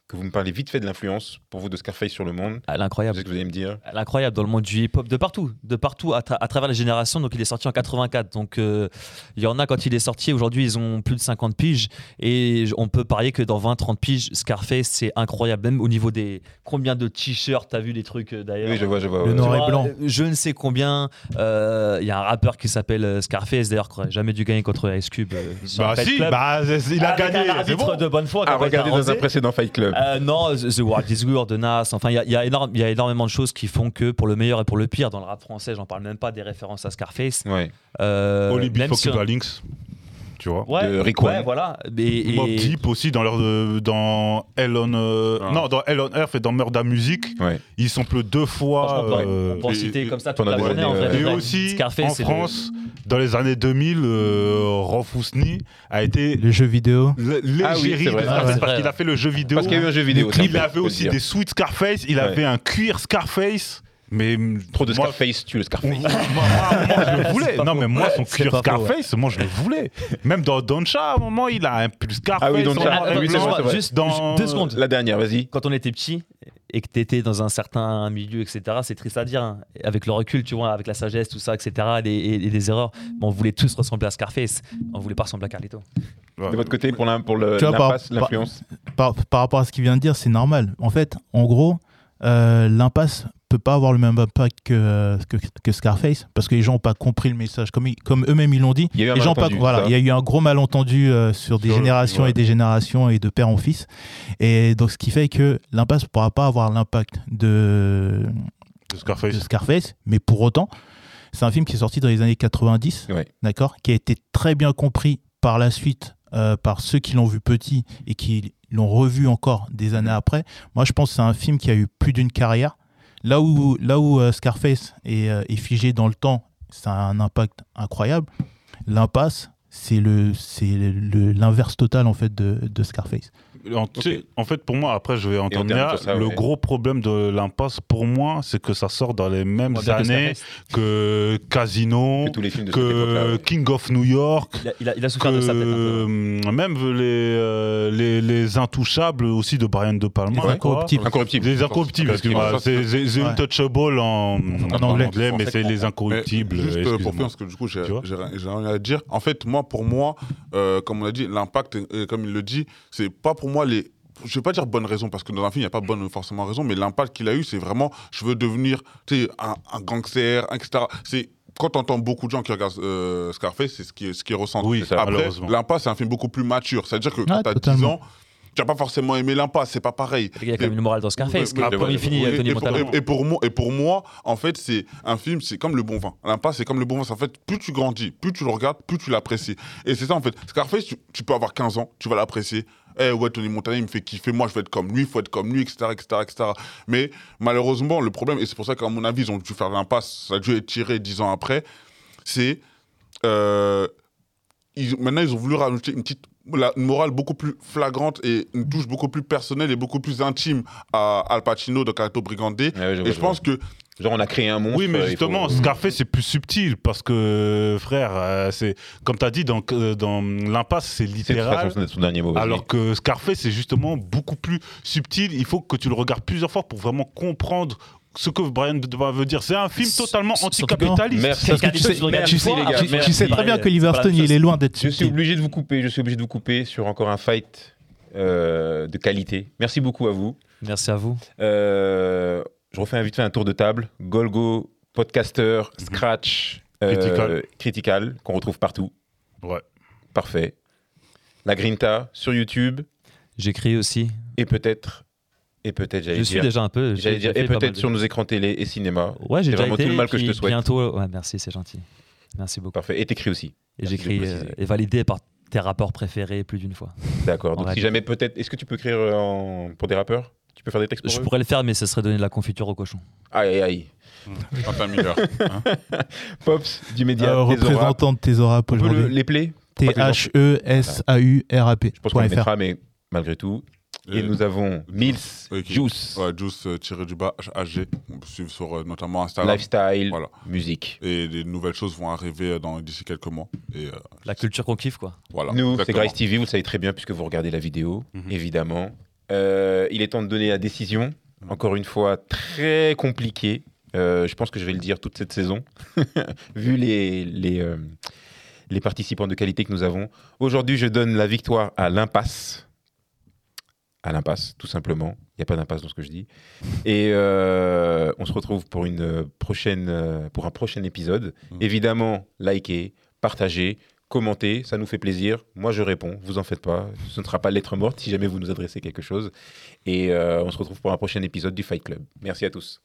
que vous me parlez vite fait de l'influence pour vous de Scarface sur le monde. Elle est Je incroyable. sais ce que vous allez me dire. Elle est incroyable dans le monde du hip-hop, de partout, de partout, à, tra- à travers les générations. Donc il est sorti en 84. Donc euh, il y en a quand il est sorti, aujourd'hui ils ont plus de 50 piges. Et on peut parier que dans 20-30 piges, Scarface c'est incroyable. Même au niveau des combien de t-shirts, t'as vu les trucs euh, d'ailleurs Oui, je vois, je vois. Le ouais, noir et blanc. Je ne sais combien. euh, Il y a un rappeur qui s'appelle Scarface d'ailleurs, qui aurait jamais dû gagner contre Ice Cube. euh, Bah si, bah, il a Avec gagné, un c'est arbitre bon. de bonne foi. qui À a pas été regarder dans un précédent Fight Club. Euh, non, The World is Good de Nas. Enfin, il y a, il y a énorme- il y a énormément de choses qui font que pour le meilleur et pour le pire dans le rap français, j'en parle même pas des références à Scarface. Ouais. Euh, si on- Links, tu vois. Ouais, de Rick ouais, voilà. Et, et- Mob Deep aussi dans leur euh, dans Hell on euh, Ah. non dans Hell on Earth et dans Murder Music Ouais. ils sont plus deux fois euh, on peut en citer et- comme ça toute la journée. en vrai, et vrai. aussi Scarface, en c'est le- France dans les années 2000 euh, Rolf Ousny a été Le jeu vidéo. l- Ah oui, l'égérie de Ah, Scarface parce qu'il a fait le jeu vidéo Parce qu'il y a eu un jeu vidéo. il avait aussi des sweet Scarface il avait un cuir Scarface mais Trop de Scarface, tu le Scarface. moi, moi, moi, je le voulais. Non, mais moi, son cuir Scarface, moi, je le voulais. Même dans Doncha, à un moment, il a un pull Scarface. Ah oui, Doncha. Ah, oui. Juste Dans- deux secondes. La dernière, vas-y. Quand on était petit et que tu étais dans un certain milieu, etc., c'est triste à dire. hein. Avec le recul, tu vois, avec la sagesse, tout ça, etc., les- et, et les erreurs, on voulait tous ressembler à Scarface. On voulait pas ressembler à Carlito. De votre côté, pour pour le- Tu vois, par- l'impasse, l'influence. Par, par rapport à ce qu'il vient de dire, c'est normal. En fait, en gros, euh, l'impasse, peut pas avoir le même impact que, que, que Scarface parce que les gens n'ont pas compris le message. Comme, comme eux-mêmes ils l'ont dit, Il y a eu un les gens pas, voilà, il y a eu un gros malentendu euh, sur des Sur le- générations ouais. et des générations et de père en fils. Et donc ce qui fait que l'impasse ne pourra pas avoir l'impact de, De Scarface. de Scarface, mais pour autant, c'est un film qui est sorti dans les années 90, Ouais. d'accord, qui a été très bien compris par la suite euh, par ceux qui l'ont vu petit et qui l'ont revu encore des années après. Moi, je pense que c'est un film qui a eu plus d'une carrière. Là où, euh, Scarface est, euh, est figé dans le temps, ça a un impact incroyable. L'impasse, c'est l'inverse total en fait de Scarface. En, fait, pour moi, après, je vais en terminer là. ça, le ouais. gros problème de l'impasse, pour moi, c'est que ça sort dans les mêmes années que Casino, Que tous les films de cette époque-là. que ouais. King of New York. Il a, il a- il a souffert de ça peut-être un peu. que, hum, même les, euh, les, les Intouchables aussi de Brian De Palma. Les. Incorruptibles. Incorruptible. Les Incorruptibles, excuse-moi. C'est c'est- c'est- The Ouais. Untouchable en, en anglais. mais c'est les Mais Incorruptibles. juste euh, pour finir, parce que du coup, j'ai Tu vois j'ai rien j'ai rien à dire. En fait, moi, pour moi, euh, comme on a dit, l'impact, euh, comme il le dit, c'est pas pour moi les. Je vais pas dire bonne raison, parce que dans un film, il n'y a pas bonne forcément raison, mais l'impact qu'il a eu, c'est vraiment, je veux devenir tu sais, un, un gangster, etc. C'est. Quand on entend beaucoup de gens qui regardent euh, Scarface, c'est ce qui est, ce qui est ressenti. Oui, ça, Après, malheureusement. l'impasse, c'est un film beaucoup plus mature. C'est-à-dire que Ouais, quand tu as 10 totalement. ans, tu n'as pas forcément aimé l'impasse, c'est pas pareil. Il y a quand même une morale dans Scarface. Il finit, Tony et, pour, Montana. et- et pour moi, et pour moi, en fait, c'est un film, c'est comme le bon vin. L'impasse, c'est comme le bon vin. En fait, plus tu grandis, plus tu le regardes, plus tu l'apprécies. Et c'est ça, en fait. Scarface, tu, tu peux avoir 15 ans, tu vas l'apprécier. Eh ouais, Tony Montana, il me fait kiffer. Moi, je veux être comme lui, il faut être comme lui, etc., etc., etc. Mais malheureusement, le problème, et c'est pour ça qu'à mon avis, ils ont dû faire l'impasse, ça a dû être tiré 10 ans après, c'est. euh, ils- maintenant, ils ont voulu rajouter une petite la- une morale beaucoup plus flagrante et une touche beaucoup plus personnelle et beaucoup plus intime à Al Pacino de. Ouais, je vois, Et je pense que Genre, on a créé un monstre. Oui, mais euh, justement, faut- Scarface, c'est plus subtil parce que, frère, euh, c'est comme tu as dit, dans, euh, dans l'impasse, c'est C'est littéral. façon son, dernier mot. Alors que Scarface, c'est justement beaucoup plus subtil. Il faut que tu le regardes plusieurs fois pour vraiment comprendre ce que Brian De Palma veut dire. C'est un film totalement anticapitaliste. Merci. Parce que tu sais- tu Tu, tu très bien que Liverstone, il est loin d'être Je suis obligé de vous couper. Je suis obligé de vous couper sur encore un fight euh, de qualité. Merci beaucoup à vous. Merci à vous. Euh, je refais un vite fait un tour de table. Golgo, podcaster, Scratch, euh, Critical. Critical, qu'on retrouve partout. Ouais. Parfait. La Grinta sur YouTube J'écris aussi. et peut-être, et peut-être, j'allais Je suis dire, déjà un peu. j'allais dire, et peut-être de- sur nos écrans télé et cinéma. Ouais, j'ai déjà vraiment été. tout le mal que je te souhaite. Bientôt. Ouais, merci, c'est gentil. Merci beaucoup. Parfait. Et t'écris aussi. Et j'écris euh, et validé par tes rapports préférés plus d'une fois. D'accord. Donc si jamais peut-être, est-ce que tu peux écrire euh, en- pour des rappeurs? Peux faire des textes pour Je eux pourrais le faire, mais ce serait donner de la confiture au cochon. Aïe aïe aïe. Quentin Miller. Pops du média. Euh, Tesora. représentant de Tesora On pour peut le- aujourd'hui. les play T-H-E-S-A-U-R-A-P. Je pense qu'on les mettra, mais malgré tout. Et Et- nous avons Mills, Juice, Ouais, Juice euh, tiré du bas, HG. On peut suivre sur euh, notamment Instagram. Lifestyle, Voilà. musique. Et des nouvelles choses vont arriver euh, dans- d'ici quelques mois. Et euh, La culture qu'on kiffe, quoi. voilà. Nous, c'est Exactement. Grace TV, vous le savez très bien puisque vous regardez la vidéo, Mhm. évidemment. Euh, il est temps de donner la décision. Encore une fois, très compliqué. Euh, je pense que je vais le dire toute cette saison, vu les, les, euh, les participants de qualité que nous avons. Aujourd'hui, je donne la victoire à l'impasse. À l'impasse, tout simplement. Il n'y a pas d'impasse dans ce que je dis. Et on se retrouve pour, une prochaine, pour un prochain épisode. Mhm. Évidemment, likez, partagez, commentez, ça nous fait plaisir. Moi, je réponds, vous en faites pas. Ce ne sera pas lettre morte si jamais vous nous adressez quelque chose. Et euh, on se retrouve pour un prochain épisode du Fight Club. Merci à tous.